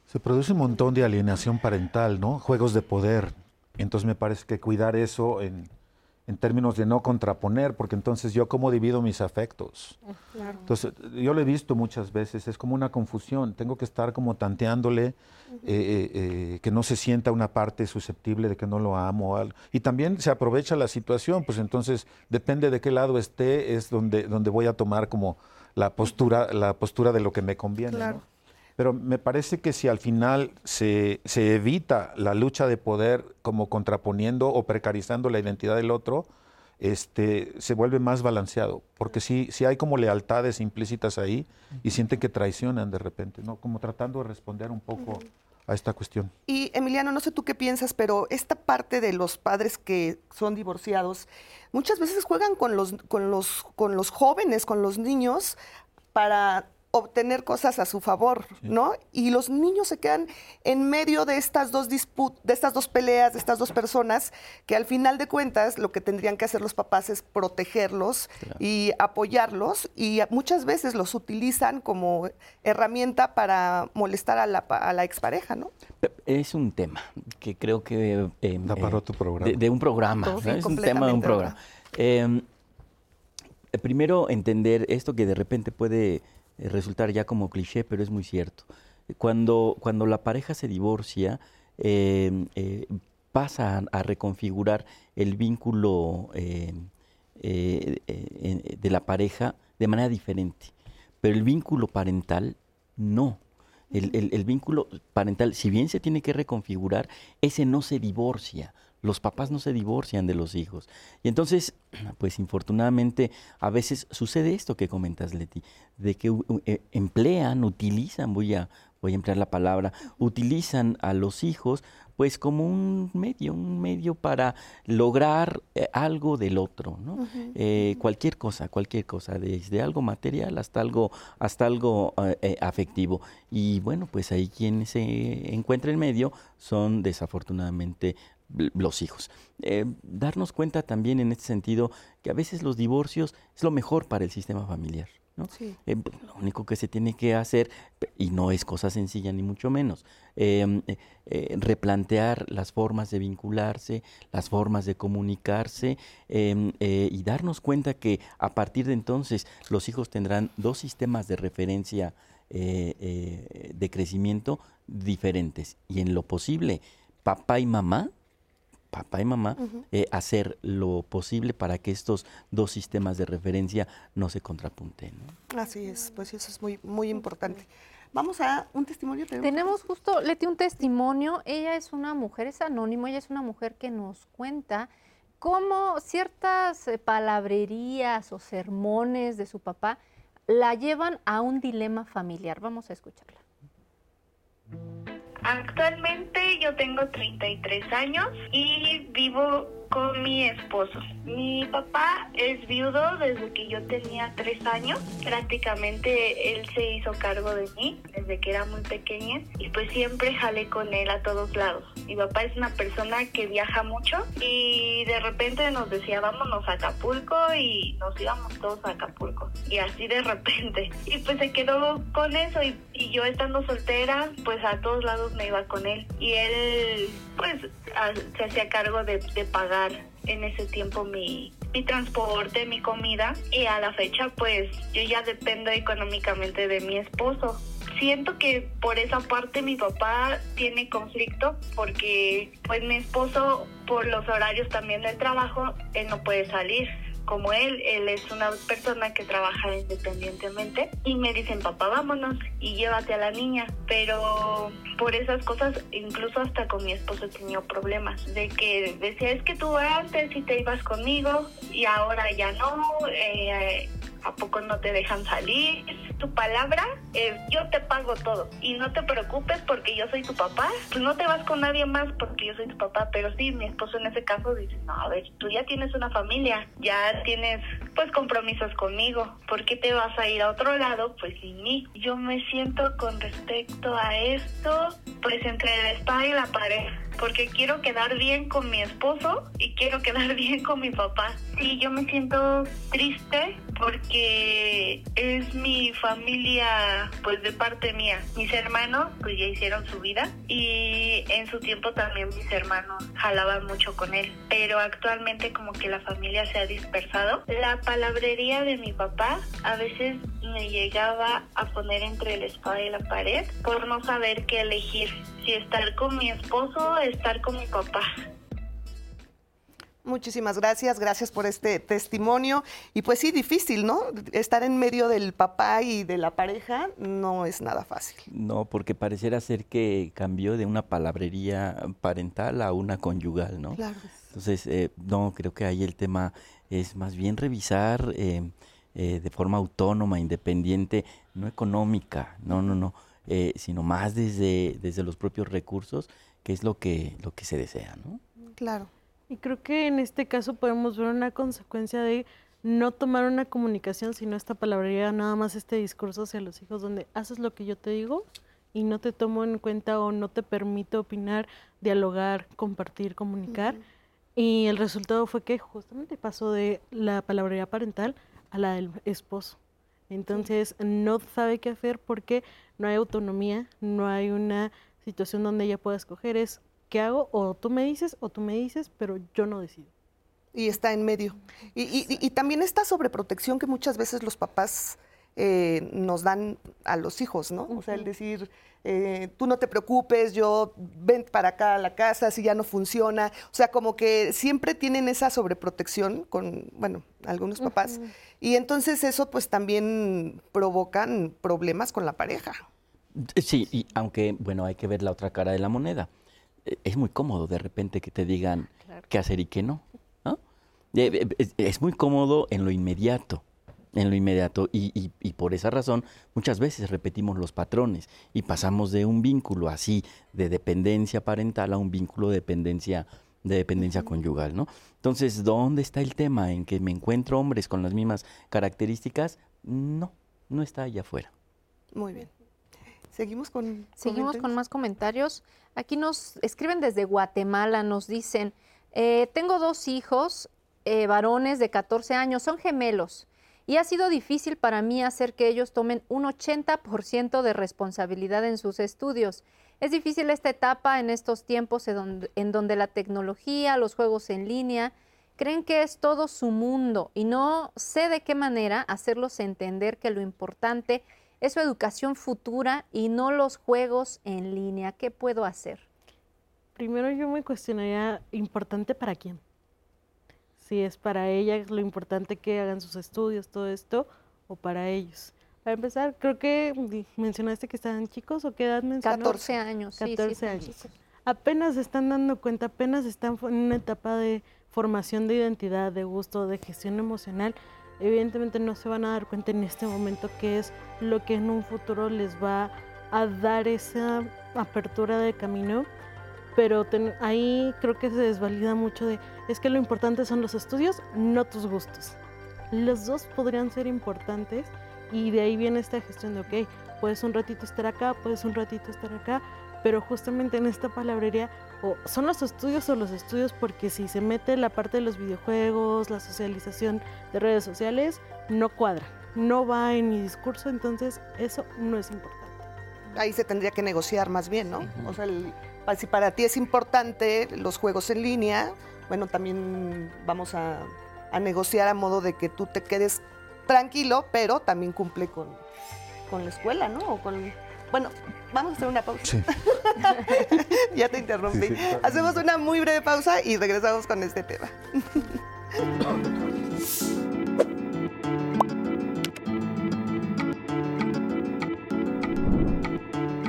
Speaker 5: Se produce un montón de alienación parental, ¿no? Juegos de poder. Entonces me parece que cuidar eso en en términos de no contraponer, porque entonces yo cómo divido mis afectos. Entonces, yo lo he visto muchas veces, es como una confusión, tengo que estar como tanteándole, eh, eh, eh, que no se sienta una parte susceptible de que no lo amo. Y también se aprovecha la situación, pues entonces depende de qué lado esté, es donde, donde voy a tomar como la postura, la postura de lo que me conviene. Pero me parece que si al final se, se, evita la lucha de poder como contraponiendo o precarizando la identidad del otro, este, se vuelve más balanceado. Porque si, si hay como lealtades implícitas ahí y sienten que traicionan de repente, ¿no? Como tratando de responder un poco a esta cuestión.
Speaker 2: Y Emiliano, no sé tú qué piensas, pero esta parte de los padres que son divorciados, muchas veces juegan con los, con los, con los jóvenes, con los niños, para obtener cosas a su favor, ¿no? Y los niños se quedan en medio de estas dos disputas, de estas dos peleas, de estas dos personas, que al final de cuentas lo que tendrían que hacer los papás es protegerlos y apoyarlos, y muchas veces los utilizan como herramienta para molestar a la, a la expareja, ¿no?
Speaker 6: Es un tema que creo que...
Speaker 5: Eh, para otro programa.
Speaker 6: De, un programa, es un tema de un programa. Em, primero entender esto que de repente puede eh, resultar ya como cliché, pero es muy cierto. Cuando, cuando la pareja se divorcia, em, eh, pasa a, reconfigurar el vínculo em, eh, de la pareja de manera diferente, pero el vínculo parental no. el, vínculo parental, si bien se tiene que reconfigurar, ese no se divorcia los papás no se divorcian de los hijos. Y entonces, pues infortunadamente, a veces sucede esto que comentas, Leti, de que eh, emplean, utilizan, voy a, voy a emplear la palabra, utilizan a los hijos pues como un medio, un medio para lograr eh, algo del otro, ¿no? Eh, cualquier cosa, cualquier cosa, desde algo material hasta algo, hasta algo afectivo. Y bueno, pues ahí quien se encuentra en medio son desafortunadamente los hijos. Eh, darnos cuenta también en este sentido que a veces los divorcios es lo mejor para el sistema familiar. ¿no? Eh, lo único que se tiene que hacer, y no es cosa sencilla ni mucho menos, em, eh, replantear las formas de vincularse, las formas de comunicarse em, y darnos cuenta que a partir de entonces los hijos tendrán dos sistemas de referencia de crecimiento diferentes y en lo posible papá y mamá papá y mamá, eh, hacer lo posible para que estos dos sistemas de referencia no se contrapunten.
Speaker 2: Así es, pues eso es muy, muy importante. Vamos a un testimonio.
Speaker 3: Tenemos justo, Leti, un testimonio. Ella es una mujer, es anónimo, ella es una mujer que nos cuenta cómo ciertas eh, palabrerías o sermones de su papá la llevan a un dilema familiar. Vamos a escucharla.
Speaker 9: Actualmente yo tengo 33 años y vivo con mi esposo. Mi papá es viudo desde que yo tenía tres años. Prácticamente él se hizo cargo de mí desde que era muy pequeña y pues siempre jalé con él a todos lados. Mi papá es una persona que viaja mucho y de repente nos decía vámonos a Acapulco y nos íbamos todos a Acapulco. Y así de repente. Y pues se quedó con eso y, y yo estando soltera pues a todos lados me iba con él. Y él pues se hacía cargo de, de pagar en ese tiempo mi, mi transporte, mi comida y a la fecha pues yo ya dependo económicamente de mi esposo. Siento que por esa parte mi papá tiene conflicto porque pues mi esposo por los horarios también del trabajo él no puede salir como él, él es una persona que trabaja independientemente y me dicen, papá, vámonos y llévate a la niña. Pero por esas cosas, incluso hasta con mi esposo he tenido problemas, de que decía, es que tú antes y te ibas conmigo y ahora ya no, eh, ¿a poco no te dejan salir? Tu palabra es yo te pago todo y no te preocupes porque yo soy tu papá. Pues no te vas con nadie más porque yo soy tu papá, pero sí, mi esposo en ese caso dice, no, a ver, tú ya tienes una familia, ya tienes pues compromisos conmigo, ¿por qué te vas a ir a otro lado? Pues sin mí. Yo me siento con respecto a esto, pues entre la espada y la pared porque quiero quedar bien con mi esposo y quiero quedar bien con mi papá. Sí, yo me siento triste porque es mi familia pues de parte mía. Mis hermanos pues ya hicieron su vida y en su tiempo también mis hermanos jalaban mucho con él, pero actualmente como que la familia se ha dispersado. La palabrería de mi papá a veces me llegaba a poner entre la espada y la pared por no saber qué elegir, si estar con mi esposo o estar con mi papá.
Speaker 2: Muchísimas gracias, gracias por este testimonio. Y pues sí, difícil, ¿no? Estar en medio del papá y de la pareja no es nada fácil.
Speaker 6: No, porque pareciera ser que cambió de una palabrería parental a una conyugal, ¿no?
Speaker 2: Claro.
Speaker 6: Entonces, eh, no, creo que ahí el tema es más bien revisar eh, eh, de forma autónoma, independiente, no económica, no, no, no, eh, sino más desde, desde los propios recursos, que es lo que, lo que se desea, ¿no?
Speaker 2: Claro.
Speaker 4: Y creo que en este caso podemos ver una consecuencia de no tomar una comunicación, sino esta palabrería, nada más este discurso hacia los hijos, donde haces lo que yo te digo y no te tomo en cuenta o no te permito opinar, dialogar, compartir, comunicar. Y el resultado fue que justamente pasó de la palabrería parental a la del esposo. Entonces no sabe qué hacer porque no hay autonomía, no hay una situación donde ella pueda escoger, es ¿qué hago? O tú me dices o tú me dices, pero yo no decido.
Speaker 2: Y está en medio. Y, y- y también esta sobreprotección que muchas veces los papás eh, nos dan a los hijos, ¿no? O sea, el decir, eh, tú no te preocupes, yo ven para acá a la casa si ya no funciona. O sea, como que siempre tienen esa sobreprotección con, bueno, algunos papás. Y entonces eso pues también provocan problemas con la pareja.
Speaker 6: Sí, y aunque, bueno, hay que ver la otra cara de la moneda. Eh, Es muy cómodo de repente que te digan qué hacer y qué no. ¿no? Eh, eh, Es, es muy cómodo en lo inmediato, en lo inmediato, y, y- y por esa razón muchas veces repetimos los patrones y pasamos de un vínculo así de dependencia parental a un vínculo de dependencia de dependencia conyugal, ¿no? Entonces, ¿dónde está el tema en que me encuentro hombres con las mismas características? No, no está allá afuera.
Speaker 2: Muy bien. Seguimos con...
Speaker 3: Seguimos con más comentarios. Aquí nos escriben desde Guatemala, nos dicen, eh, tengo dos hijos, eh, varones de 14 años, son gemelos, y ha sido difícil para mí hacer que ellos tomen un 80% de responsabilidad en sus estudios. Es difícil esta etapa en estos tiempos en donde, en donde la tecnología, los juegos en línea, creen que es todo su mundo y no sé de qué manera hacerlos entender que lo importante es su educación futura y no los juegos en línea. ¿Qué puedo hacer?
Speaker 4: Primero yo me cuestionaría, ¿importante para quién? Si es para ella lo importante que hagan sus estudios, todo esto, o para ellos. Para empezar, creo que mencionaste que estaban chicos, ¿o qué edad mencionaste?
Speaker 3: 14 años, sí, sí,
Speaker 4: 14
Speaker 3: están
Speaker 4: años.
Speaker 3: chicos.
Speaker 4: Apenas se están dando cuenta, apenas están en una etapa de formación de identidad, de gusto, de gestión emocional. Evidentemente no se van a dar cuenta en este momento qué es lo que en un futuro les va a dar esa apertura de camino, pero ten- ahí creo que se desvalida mucho de, es que lo importante son los estudios, no tus gustos. Los dos podrían ser importantes y de ahí viene esta gestión de, ok, puedes un ratito estar acá, puedes un ratito estar acá, pero justamente en esta palabrería, o son los estudios o los estudios, porque si se mete la parte de los videojuegos, la socialización de redes sociales, no cuadra, no va en mi discurso, entonces eso no es importante.
Speaker 2: Ahí se tendría que negociar más bien, ¿no? O sea, el- si para ti es importante los juegos en línea, bueno, también vamos a, a negociar a modo de que tú te quedes tranquilo, pero también cumple con, con la escuela, ¿no? O con, bueno, vamos a hacer una pausa.
Speaker 5: Sí.
Speaker 2: ya te interrumpí.
Speaker 5: Sí, sí.
Speaker 2: Hacemos una muy breve pausa y regresamos con este tema.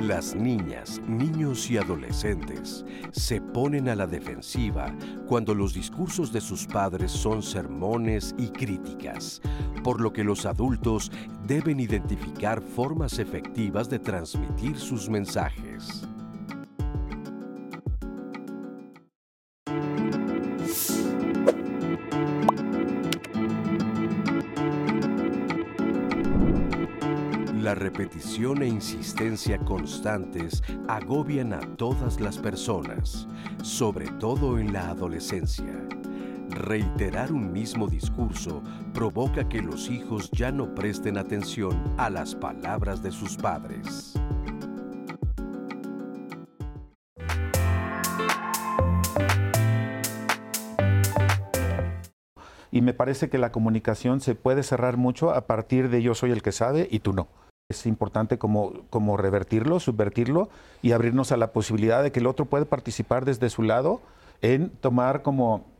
Speaker 1: Las niñas, niños y adolescentes se ponen a la defensiva cuando los discursos de sus padres son sermones y críticas, por lo que los adultos deben identificar formas efectivas de transmitir sus mensajes. La repetición e insistencia constantes agobian a todas las personas, sobre todo en la adolescencia. Reiterar un mismo discurso provoca que los hijos ya no presten atención a las palabras de sus padres.
Speaker 5: Y me parece que la comunicación se puede cerrar mucho a partir de yo soy el que sabe y tú no. Es importante como, como revertirlo, subvertirlo y abrirnos a la posibilidad de que el otro puede participar desde su lado en tomar como,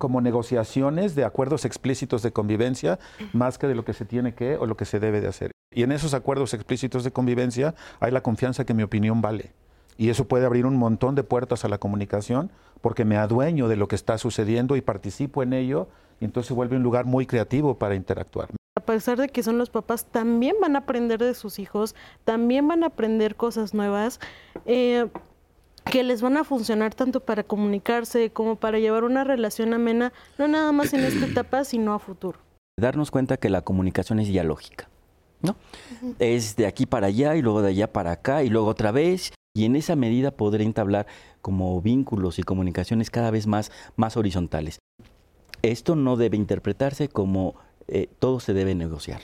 Speaker 5: como negociaciones de acuerdos explícitos de convivencia más que de lo que se tiene que o lo que se debe de hacer. Y en esos acuerdos explícitos de convivencia hay la confianza que mi opinión vale. Y eso puede abrir un montón de puertas a la comunicación porque me adueño de lo que está sucediendo y participo en ello y entonces vuelve un lugar muy creativo para interactuar.
Speaker 4: A pesar de que son los papás, también van a aprender de sus hijos, también van a aprender cosas nuevas. Eh, que les van a funcionar tanto para comunicarse como para llevar una relación amena, no nada más en esta etapa, sino a futuro.
Speaker 6: Darnos cuenta que la comunicación es dialógica, ¿no? Es de aquí para allá y luego de allá para acá y luego otra vez. Y en esa medida poder entablar como vínculos y comunicaciones cada vez más, más horizontales. Esto no debe interpretarse como eh, todo se debe negociar.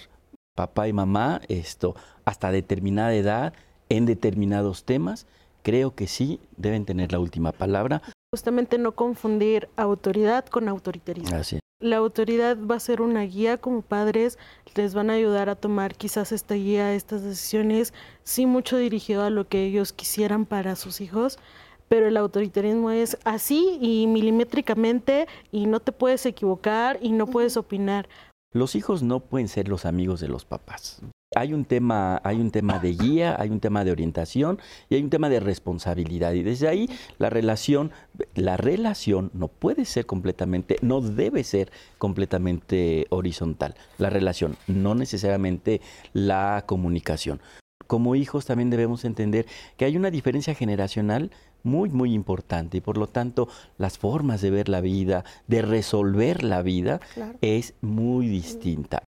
Speaker 6: Papá y mamá, esto, hasta determinada edad, en determinados temas, creo que sí deben tener la última palabra.
Speaker 4: Justamente no confundir autoridad con autoritarismo.
Speaker 6: Así.
Speaker 4: La autoridad va a ser una guía como padres, les van a ayudar a tomar quizás esta guía, estas decisiones, sí mucho dirigido a lo que ellos quisieran para sus hijos, pero el autoritarismo es así y milimétricamente y no te puedes equivocar y no puedes opinar.
Speaker 6: Los hijos no pueden ser los amigos de los papás. Hay un tema, hay un tema de guía, hay un tema de orientación y hay un tema de responsabilidad. Y desde ahí la relación, la relación no puede ser completamente, no debe ser completamente horizontal. La relación, no necesariamente la comunicación. Como hijos también debemos entender que hay una diferencia generacional muy, muy importante y por lo tanto las formas de ver la vida, de resolver la vida,
Speaker 2: Claro.
Speaker 6: es muy distinta.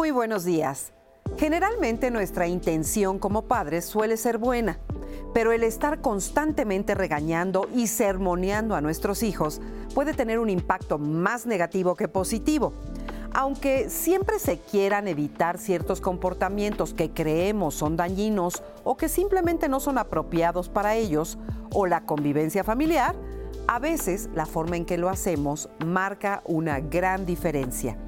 Speaker 10: Muy buenos días. Generalmente nuestra intención como padres suele ser buena, pero el estar constantemente regañando y sermoneando a nuestros hijos puede tener un impacto más negativo que positivo. Aunque siempre se quieran evitar ciertos comportamientos que creemos son dañinos o que simplemente no son apropiados para ellos o la convivencia familiar, a veces la forma en que lo hacemos marca una gran diferencia.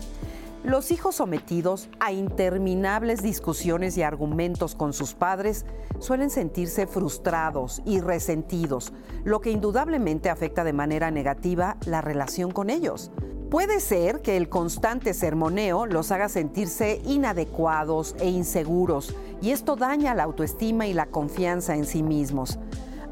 Speaker 10: Los hijos sometidos a interminables discusiones y argumentos con sus padres suelen sentirse frustrados y resentidos, lo que indudablemente afecta de manera negativa la relación con ellos. Puede ser que el constante sermoneo los haga sentirse inadecuados e inseguros, y esto daña la autoestima y la confianza en sí mismos.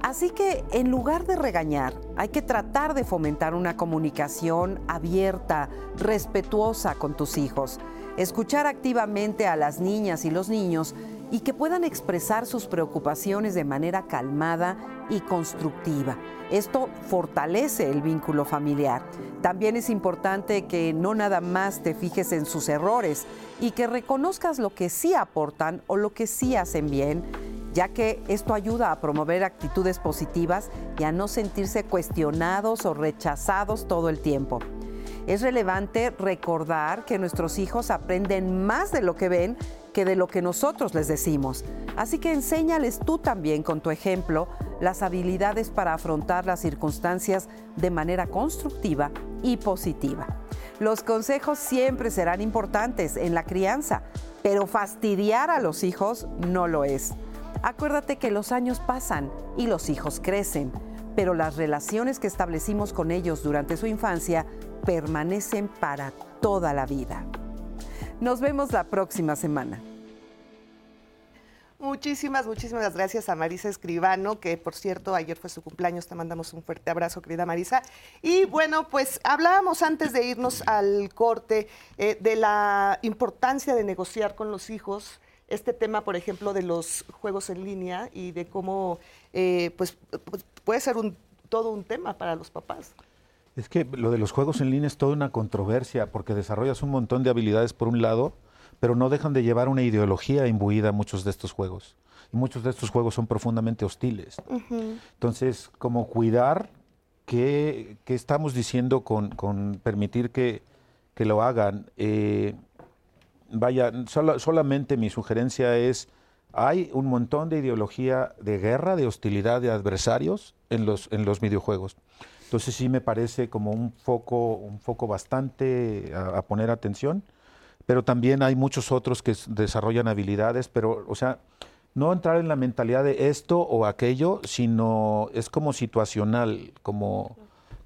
Speaker 10: Así que en lugar de regañar, hay que tratar de fomentar una comunicación abierta, respetuosa con tus hijos. Escuchar activamente a las niñas y los niños y que puedan expresar sus preocupaciones de manera calmada y constructiva. Esto fortalece el vínculo familiar. También es importante que no nada más te fijes en sus errores y que reconozcas lo que sí aportan o lo que sí hacen bien ya que esto ayuda a promover actitudes positivas y a no sentirse cuestionados o rechazados todo el tiempo. Es relevante recordar que nuestros hijos aprenden más de lo que ven que de lo que nosotros les decimos. Así que enséñales tú también con tu ejemplo las habilidades para afrontar las circunstancias de manera constructiva y positiva. Los consejos siempre serán importantes en la crianza, pero fastidiar a los hijos no lo es. Acuérdate que los años pasan y los hijos crecen, pero las relaciones que establecimos con ellos durante su infancia permanecen para toda la vida. Nos vemos la próxima semana.
Speaker 2: Muchísimas, muchísimas gracias a Marisa Escribano, que por cierto ayer fue su cumpleaños, te mandamos un fuerte abrazo, querida Marisa. Y bueno, pues hablábamos antes de irnos al corte eh, de la importancia de negociar con los hijos este tema, por ejemplo, de los juegos en línea y de cómo eh, pues, pues, puede ser un, todo un tema para los papás.
Speaker 5: Es que lo de los juegos en línea es toda una controversia porque desarrollas un montón de habilidades por un lado, pero no dejan de llevar una ideología imbuida muchos de estos juegos. Y muchos de estos juegos son profundamente hostiles. Entonces, como cuidar qué, estamos diciendo con, permitir que, lo hagan. Eh, vaya, solamente mi sugerencia es, hay un montón de ideología de guerra, de hostilidad de adversarios en los, en los videojuegos. Entonces sí me parece como un foco, un foco bastante a poner atención pero también hay muchos otros que desarrollan habilidades, pero, o sea, no entrar en la mentalidad de esto o aquello, sino es como situacional, como,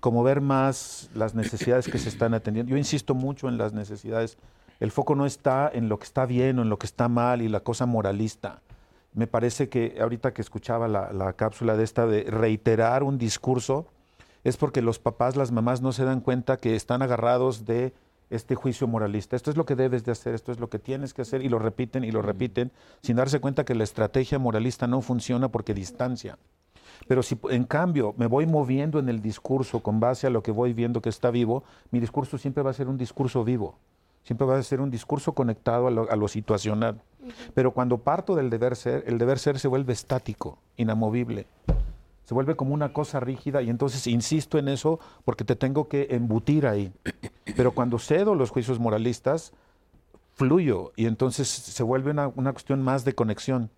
Speaker 5: como ver más las necesidades que se están atendiendo. Yo insisto mucho en las necesidades. El foco no está en lo que está bien o en lo que está mal y la cosa moralista. Me parece que ahorita que escuchaba la, la cápsula de esta de reiterar un discurso, es porque los papás, las mamás no se dan cuenta que están agarrados de este juicio moralista. Esto es lo que debes de hacer, esto es lo que tienes que hacer y lo repiten y lo repiten sin darse cuenta que la estrategia moralista no funciona porque distancia. Pero si en cambio me voy moviendo en el discurso con base a lo que voy viendo que está vivo, mi discurso siempre va a ser un discurso vivo, siempre va a ser un discurso conectado a lo, a lo situacional. Pero cuando parto del deber ser, el deber ser se vuelve estático, inamovible se vuelve como una cosa rígida y entonces insisto en eso porque te tengo que embutir ahí. Pero cuando cedo los juicios moralistas, fluyo y entonces se vuelve una, cuestión más de conexión.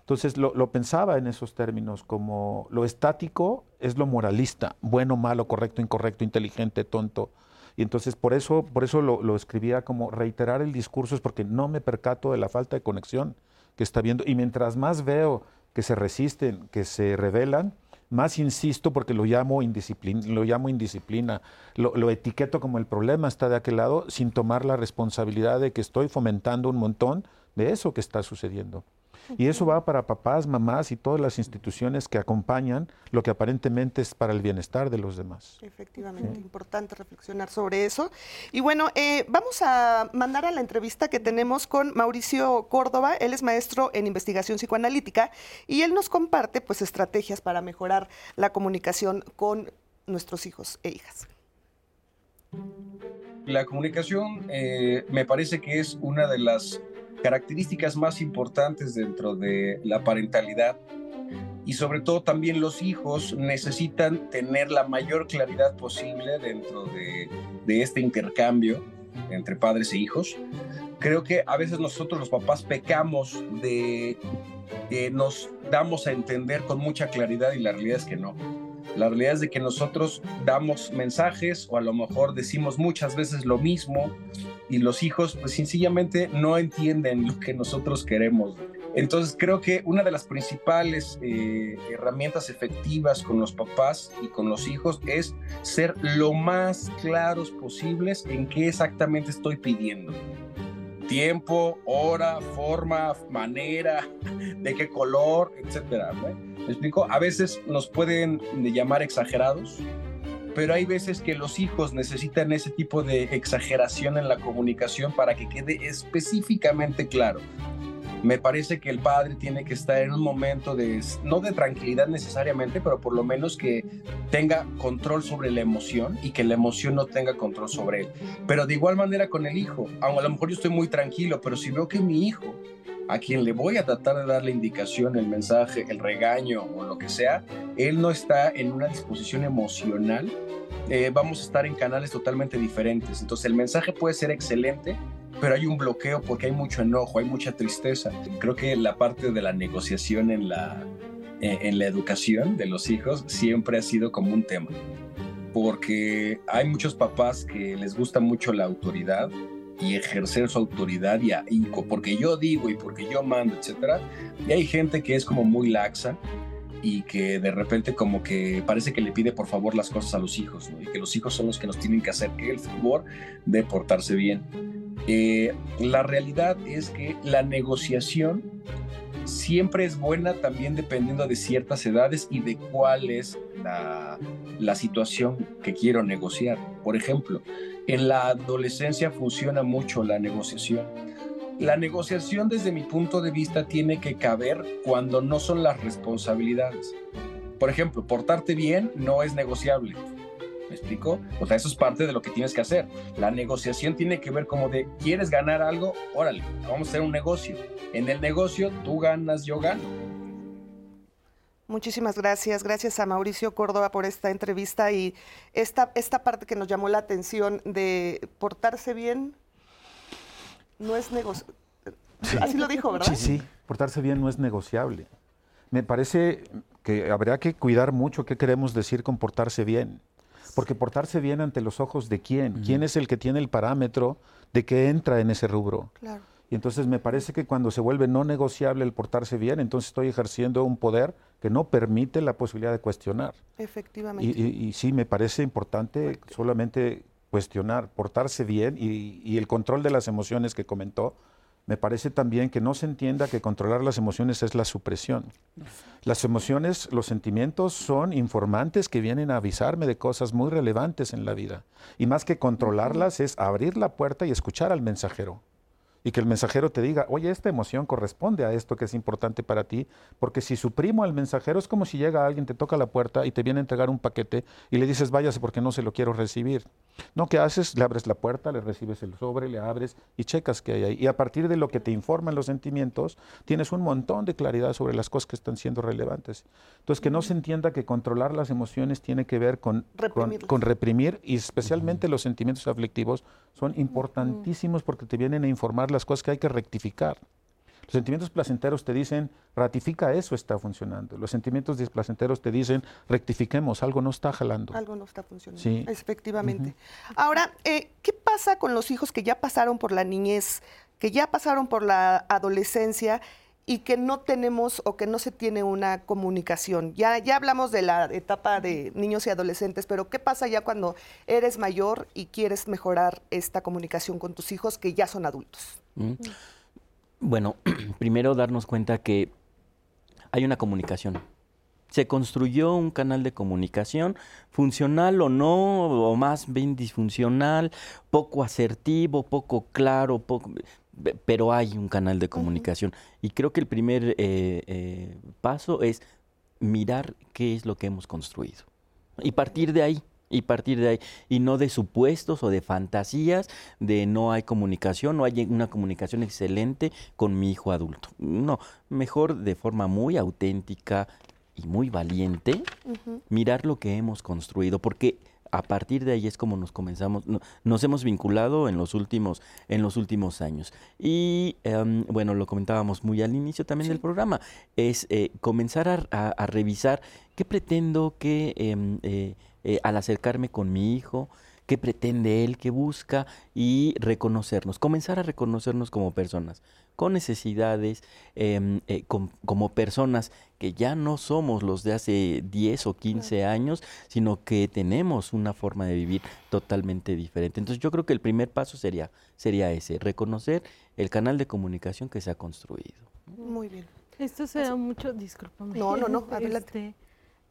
Speaker 5: Entonces lo, pensaba en esos términos, como lo estático es lo moralista, bueno, malo, correcto, incorrecto, inteligente, tonto. Y entonces por eso, por eso lo, escribía como reiterar el discurso, es porque no me percato de la falta de conexión que está viendo. Y mientras más veo que se resisten, que se rebelan, más insisto porque lo llamo indisciplina, lo, llamo indisciplina. Lo, etiqueto como el problema está de aquel lado sin tomar la responsabilidad de que estoy fomentando un montón de eso que está sucediendo. Y eso va para papás, mamás y todas las instituciones que acompañan lo que aparentemente es para el bienestar de los demás.
Speaker 2: Efectivamente, importante reflexionar sobre eso. Y bueno, eh, vamos a mandar a la entrevista que tenemos con Mauricio Córdoba. Él es maestro en investigación psicoanalítica y él nos comparte pues estrategias para mejorar la comunicación con nuestros hijos e hijas.
Speaker 11: La comunicación eh, me parece que es una de las características más importantes dentro de la parentalidad y sobre todo también los hijos necesitan tener la mayor claridad posible dentro de, este intercambio entre padres e hijos. Creo que a veces nosotros los papás pecamos de que nos damos a entender con mucha claridad y la realidad es que no. La realidad es de que nosotros damos mensajes o a lo mejor decimos muchas veces lo mismo y los hijos pues sencillamente no entienden lo que nosotros queremos. Entonces creo que una de las principales eh, herramientas efectivas con los papás y con los hijos es ser lo más claros posibles en qué exactamente estoy pidiendo. Tiempo, hora, forma, manera, de qué color, etcétera. ¿Me explico? A veces nos pueden llamar exagerados, pero hay veces que los hijos necesitan ese tipo de exageración en la comunicación para que quede específicamente claro. Me parece que el padre tiene que estar en un momento de, no de tranquilidad necesariamente, pero por lo menos que tenga control sobre la emoción y que la emoción no tenga control sobre él. Pero de igual manera con el hijo, aunque a lo mejor yo estoy muy tranquilo, pero si veo que mi hijo a quien le voy a tratar de dar la indicación, el mensaje, el regaño o lo que sea, él no está en una disposición emocional, eh, vamos a estar en canales totalmente diferentes. Entonces el mensaje puede ser excelente, pero hay un bloqueo porque hay mucho enojo, hay mucha tristeza. Creo que la parte de la negociación en la, eh, en la educación de los hijos siempre ha sido como un tema, porque hay muchos papás que les gusta mucho la autoridad, y ejercer su autoridad y, porque yo digo y porque yo mando, etcétera. Y hay gente que es como muy laxa y que de repente como que parece que le pide por favor las cosas a los hijos. Y que los hijos son los que nos tienen que hacer el favor de portarse bien. Eh, la realidad es que la negociación siempre es buena también dependiendo de ciertas edades y de cuál es la, la situación que quiero negociar. Por ejemplo, en la adolescencia funciona mucho la negociación la negociación desde mi punto de vista tiene que caber cuando no son las responsabilidades. Por ejemplo, portarte bien no es negociable. ¿Me explico? O sea, eso es parte de lo que tienes que hacer. La negociación tiene que ver como de, ¿quieres ganar algo? Órale, vamos a hacer un negocio. En el negocio tú ganas, yo gano.
Speaker 2: Muchísimas gracias. Gracias a Mauricio Córdoba por esta entrevista y esta, esta parte que nos llamó la atención de portarse bien no es negociable. Así lo dijo, ¿verdad?
Speaker 5: Sí, sí, portarse bien no es negociable. Me parece que habría que cuidar mucho qué queremos decir con portarse bien. Porque portarse bien ante los ojos de quién, quién es el que tiene el parámetro de que entra en ese rubro.
Speaker 2: Claro.
Speaker 5: Y entonces me parece que cuando se vuelve no negociable el portarse bien, entonces estoy ejerciendo un poder que no permite la posibilidad de cuestionar.
Speaker 2: Efectivamente.
Speaker 5: Y, sí, me parece importante solamente cuestionar, portarse bien y, el control de las emociones que comentó, me parece también que no se entienda que controlar las emociones es la supresión. Las emociones, los sentimientos son informantes que vienen a avisarme de cosas muy relevantes en la vida. Y más que controlarlas es abrir la puerta y escuchar al mensajero y que el mensajero te diga, oye, esta emoción corresponde a esto que es importante para ti, porque si suprimo al mensajero es como si llega alguien, te toca la puerta y te viene a entregar un paquete y le dices, váyase porque no se lo quiero recibir. No, ¿qué haces? Le abres la puerta, le recibes el sobre, le abres y checas qué hay ahí. Y a partir de lo que te informan los sentimientos, tienes un montón de claridad sobre las cosas que están siendo relevantes. Entonces, que no se entienda que controlar las emociones tiene que ver con, con, reprimir y especialmente los sentimientos aflictivos son importantísimos porque te vienen a informar las cosas que hay que rectificar. Los sentimientos placenteros te dicen, ratifica eso está funcionando. Los sentimientos displacenteros te dicen, rectifiquemos, algo no está jalando.
Speaker 2: Algo no está funcionando. Sí. Efectivamente. Ahora, eh, ¿qué pasa con los hijos que ya pasaron por la niñez, que ya pasaron por la adolescencia y que no tenemos o que no se tiene una comunicación. Ya, ya hablamos de la etapa de niños y adolescentes, pero ¿qué pasa ya cuando eres mayor y quieres mejorar esta comunicación con tus hijos que ya son adultos? Mm.
Speaker 6: Bueno, primero darnos cuenta que hay una comunicación. Se construyó un canal de comunicación, funcional o no, o más bien disfuncional, poco asertivo, poco claro, poco, pero hay un canal de comunicación. Y creo que el primer eh, eh, paso es mirar qué es lo que hemos construido. Y partir de ahí, y partir de ahí, y no de supuestos o de fantasías de no hay comunicación, no hay una comunicación excelente con mi hijo adulto. No, mejor de forma muy auténtica y muy valiente, mirar lo que hemos construido, porque a partir de ahí es como nos comenzamos, nos hemos vinculado en los últimos, en los últimos años. Y em, bueno, lo comentábamos muy al inicio también del programa, es eh, comenzar a, revisar qué pretendo que em, eh, eh, al acercarme con mi hijo, qué pretende él, qué busca y reconocernos, comenzar a reconocernos como personas, con necesidades, em, eh, como personas que ya no somos los de hace 10 o 15 años, sino que tenemos una forma de vivir totalmente diferente. Entonces yo creo que el primer paso sería, sería ese, reconocer el canal de comunicación que se ha construido.
Speaker 2: Muy bien.
Speaker 4: Esto se da mucho, discúlpame.
Speaker 2: No, no, no, adelante.
Speaker 4: Este,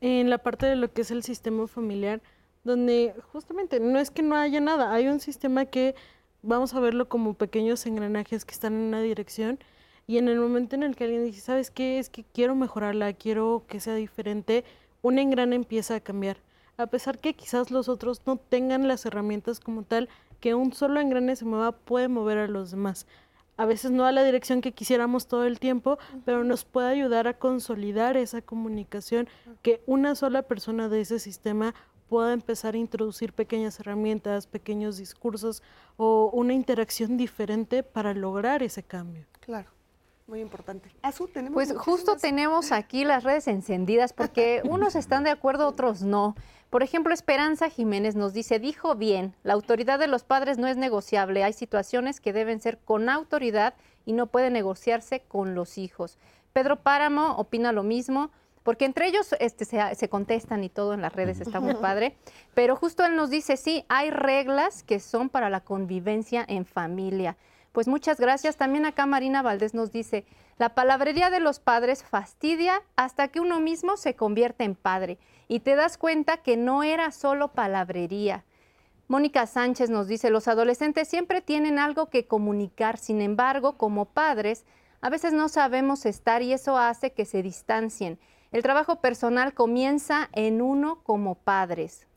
Speaker 4: en la parte de lo que es el sistema familiar, donde justamente no es que no haya nada, hay un sistema que vamos a verlo como pequeños engranajes que están en una dirección y en el momento en el que alguien dice, ¿sabes qué? Es que quiero mejorarla, quiero que sea diferente, un engrane empieza a cambiar. A pesar que quizás los otros no tengan las herramientas como tal, que un solo engrane se mueva puede mover a los demás. A veces no a la dirección que quisiéramos todo el tiempo, pero nos puede ayudar a consolidar esa comunicación que una sola persona de ese sistema pueda empezar a introducir pequeñas herramientas, pequeños discursos o una interacción diferente para lograr ese cambio.
Speaker 2: Claro. Muy importante.
Speaker 3: pues justo tenemos aquí las redes encendidas porque unos están de acuerdo, otros no. Por ejemplo, Esperanza Jiménez nos dice, dijo bien, la autoridad de los padres no es negociable, hay situaciones que deben ser con autoridad y no puede negociarse con los hijos. Pedro Páramo opina lo mismo, porque entre ellos este, se, contestan y todo en las redes, está muy padre, pero justo él nos dice, sí, hay reglas que son para la convivencia en familia. Pues muchas gracias. También acá Marina Valdés nos dice, la palabrería de los padres fastidia hasta que uno mismo se convierte en padre y te das cuenta que no era solo palabrería. Mónica Sánchez nos dice, los adolescentes siempre tienen algo que comunicar, sin embargo, como padres, a veces no sabemos estar y eso hace que se distancien. El trabajo personal comienza en uno como padres.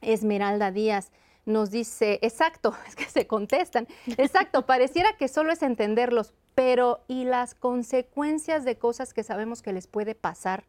Speaker 3: Esmeralda Díaz nos dice, exacto, es que se contestan, exacto, pareciera que solo es entenderlos, pero ¿y las consecuencias de cosas que sabemos que les puede pasar?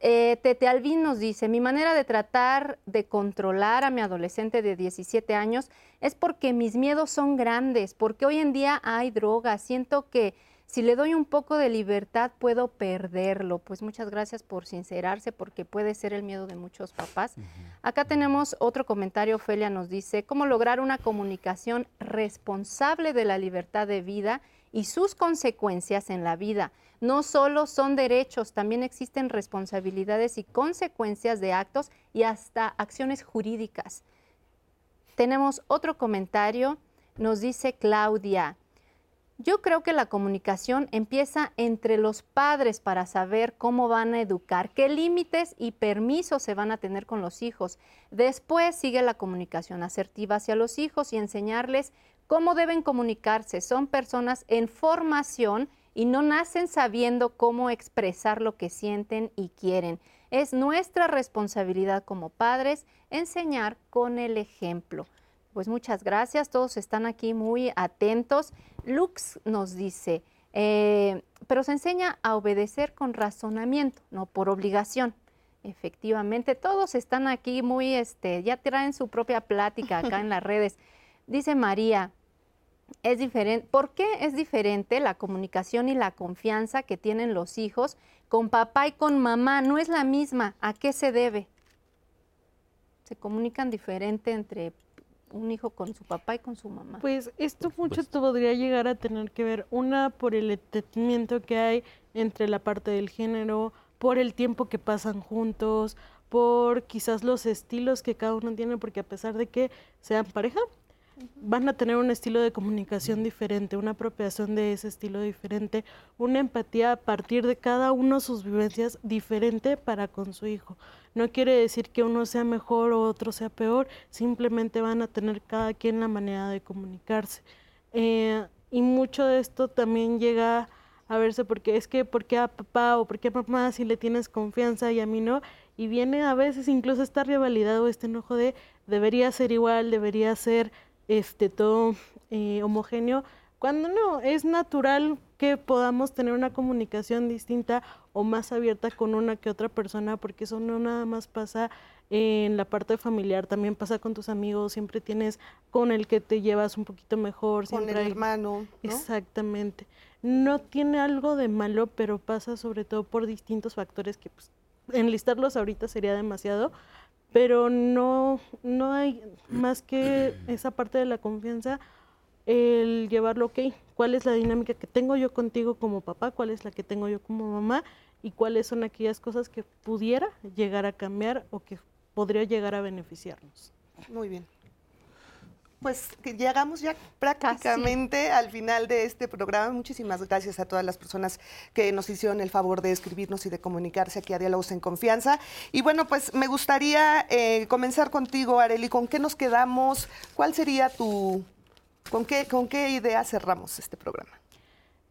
Speaker 3: Eh, Tete Alvin nos dice, mi manera de tratar de controlar a mi adolescente de 17 años es porque mis miedos son grandes, porque hoy en día hay drogas, siento que si le doy un poco de libertad, puedo perderlo. Pues muchas gracias por sincerarse, porque puede ser el miedo de muchos papás. Acá tenemos otro comentario. Ofelia nos dice, ¿cómo lograr una comunicación responsable de la libertad de vida y sus consecuencias en la vida? No solo son derechos, también existen responsabilidades y consecuencias de actos y hasta acciones jurídicas. Tenemos otro comentario. Nos dice Claudia, yo creo que la comunicación empieza entre los padres para saber cómo van a educar, qué límites y permisos se van a tener con los hijos. Después sigue la comunicación asertiva hacia los hijos y enseñarles cómo deben comunicarse. Son personas en formación y no nacen sabiendo cómo expresar lo que sienten y quieren. Es nuestra responsabilidad como padres enseñar con el ejemplo. Pues muchas gracias, todos están aquí muy atentos. Lux nos dice, eh, pero se enseña a obedecer con razonamiento, no por obligación. Efectivamente, todos están aquí muy, este, ya traen su propia plática acá en las redes. Dice María, es diferente, ¿por qué es diferente la comunicación y la confianza que tienen los hijos con papá y con mamá? No es la misma. ¿A qué se debe? Se comunican diferente entre un hijo con su papá y con su mamá.
Speaker 4: Pues esto mucho pues podría llegar a tener que ver, una por el entendimiento que hay entre la parte del género, por el tiempo que pasan juntos, por quizás los estilos que cada uno tiene, porque a pesar de que sean pareja, van a tener un estilo de comunicación diferente, una apropiación de ese estilo diferente, una empatía a partir de cada uno sus vivencias diferente para con su hijo. No quiere decir que uno sea mejor o otro sea peor, simplemente van a tener cada quien la manera de comunicarse. Eh, y mucho de esto también llega a verse porque es que, ¿por qué a papá o por qué a mamá si le tienes confianza y a mí no? Y viene a veces incluso esta rivalidad o este enojo de debería ser igual, debería ser este, todo eh, homogéneo, cuando no, es natural que podamos tener una comunicación distinta o más abierta con una que otra persona, porque eso no nada más pasa en la parte familiar, también pasa con tus amigos, siempre tienes con el que te llevas un poquito mejor.
Speaker 2: Con el hermano.
Speaker 4: Exactamente. No tiene algo de malo, pero pasa sobre todo por distintos factores que pues, enlistarlos ahorita sería demasiado, pero no, no hay más que esa parte de la confianza, el llevarlo, ok, cuál es la dinámica que tengo yo contigo como papá, cuál es la que tengo yo como mamá y cuáles son aquellas cosas que pudiera llegar a cambiar o que podría llegar a beneficiarnos.
Speaker 2: Muy bien pues que llegamos ya prácticamente al final de este programa. Muchísimas gracias a todas las personas que nos hicieron el favor de escribirnos y de comunicarse aquí a Diálogos en Confianza. Y bueno, pues me gustaría eh, comenzar contigo, Areli. ¿Con qué nos quedamos? ¿Cuál sería tu... ¿Con qué, con qué idea cerramos este programa?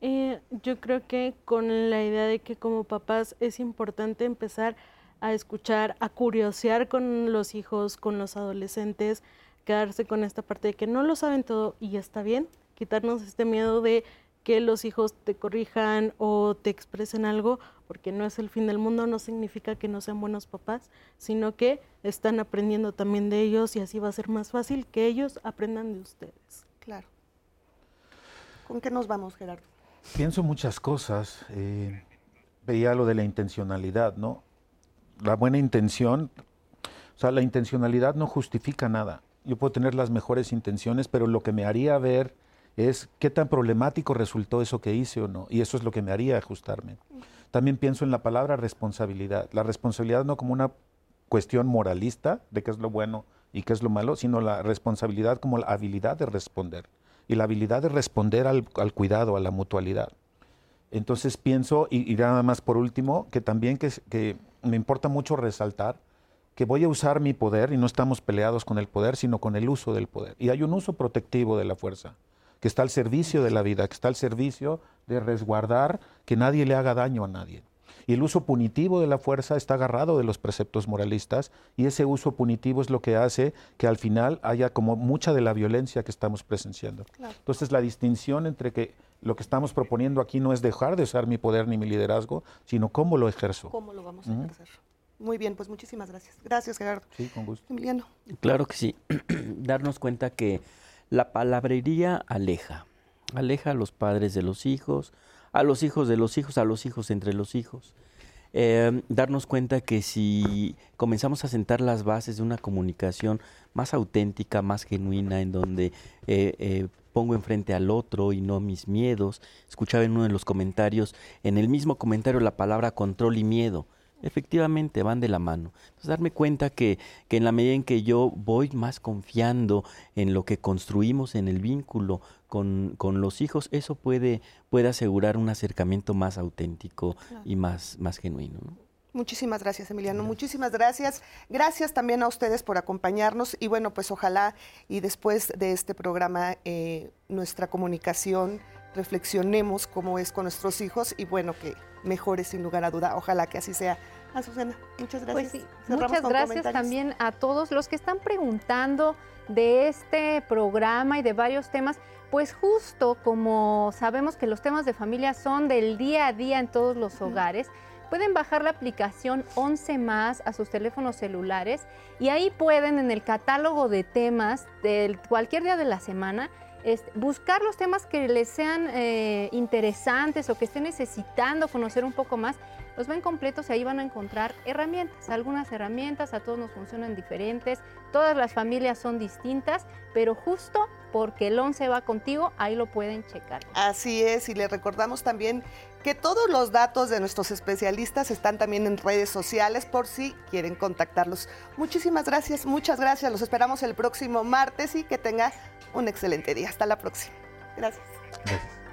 Speaker 4: Eh, yo creo que con la idea de que como papás es importante empezar a escuchar, a curiosear con los hijos, con los adolescentes, quedarse con esta parte de que no lo saben todo y está bien, quitarnos este miedo de que los hijos te corrijan o te expresen algo, porque no es el fin del mundo, no significa que no sean buenos papás, sino que están aprendiendo también de ellos y así va a ser más fácil que ellos aprendan de ustedes.
Speaker 2: Claro. ¿Con qué nos vamos, Gerardo?
Speaker 5: Pienso muchas cosas. Eh, veía lo de la intencionalidad, ¿no? La buena intención O sea, la intencionalidad no justifica nada. Yo puedo tener las mejores intenciones, pero lo que me haría ver es qué tan problemático resultó eso que hice o no. Y eso es lo que me haría ajustarme. También pienso en la palabra responsabilidad. La responsabilidad no como una cuestión moralista de qué es lo bueno y qué es lo malo, sino la responsabilidad como la habilidad de responder. Y la habilidad de responder al, cuidado, a la mutualidad. Entonces pienso, y, nada más por último, que también que, que me importa mucho resaltar que voy a usar mi poder y no estamos peleados con el poder, sino con el uso del poder. Y hay un uso protectivo de la fuerza, que está al servicio de la vida, que está al servicio de resguardar que nadie le haga daño a nadie. Y el uso punitivo de la fuerza está agarrado de los preceptos moralistas y ese uso punitivo es lo que hace que al final haya como mucha de la violencia que estamos presenciando. Entonces la distinción entre que lo que estamos proponiendo aquí no es dejar de usar mi poder ni mi liderazgo, sino cómo lo ejerzo.
Speaker 2: ¿Cómo lo vamos a ejercer? Muy bien, pues muchísimas gracias. Gracias, Gerardo.
Speaker 5: Sí, con gusto.
Speaker 2: Emiliano.
Speaker 6: Claro que sí. Darnos cuenta que la palabrería aleja. Aleja a los padres de los hijos, a los hijos de los hijos, a los hijos entre los hijos. Eh, darnos cuenta que si comenzamos a sentar las bases de una comunicación más auténtica, más genuina, en donde eh, eh, pongo enfrente al otro y no mis miedos. Escuchaba en uno de los comentarios, en el mismo comentario la palabra control y miedo efectivamente van de la mano. Entonces, darme cuenta que, que, en la medida en que yo voy más confiando en lo que construimos en el vínculo con, con los hijos, eso puede, puede asegurar un acercamiento más auténtico y más, más genuino.
Speaker 2: Muchísimas gracias, Emiliano. Muchísimas gracias. Gracias también a ustedes por acompañarnos. Y bueno, pues ojalá y después de este programa eh, nuestra comunicación reflexionemos cómo es con nuestros hijos y bueno, que mejore sin lugar a duda. Ojalá que así sea. Azucena, muchas
Speaker 3: pues
Speaker 2: gracias.
Speaker 3: muchas gracias también a todos los que están preguntando de este programa y de varios temas. Pues justo como sabemos que los temas de familia son del día a día en todos los hogares, pueden bajar la aplicación 11 más a sus teléfonos celulares y ahí pueden en el catálogo de temas de cualquier día de la semana buscar los temas que les sean eh, interesantes o que estén necesitando conocer un poco más, los ven completos y ahí van a encontrar herramientas. Algunas herramientas a todos nos funcionan diferentes, todas las familias son distintas, pero justo porque el 11 va contigo, ahí lo pueden checar.
Speaker 2: Así es, y le recordamos también que todos los datos de nuestros especialistas están también en redes sociales por si quieren contactarlos. Muchísimas gracias, muchas gracias. Los esperamos el próximo martes y que tenga un excelente día. Hasta la próxima. Gracias. Gracias.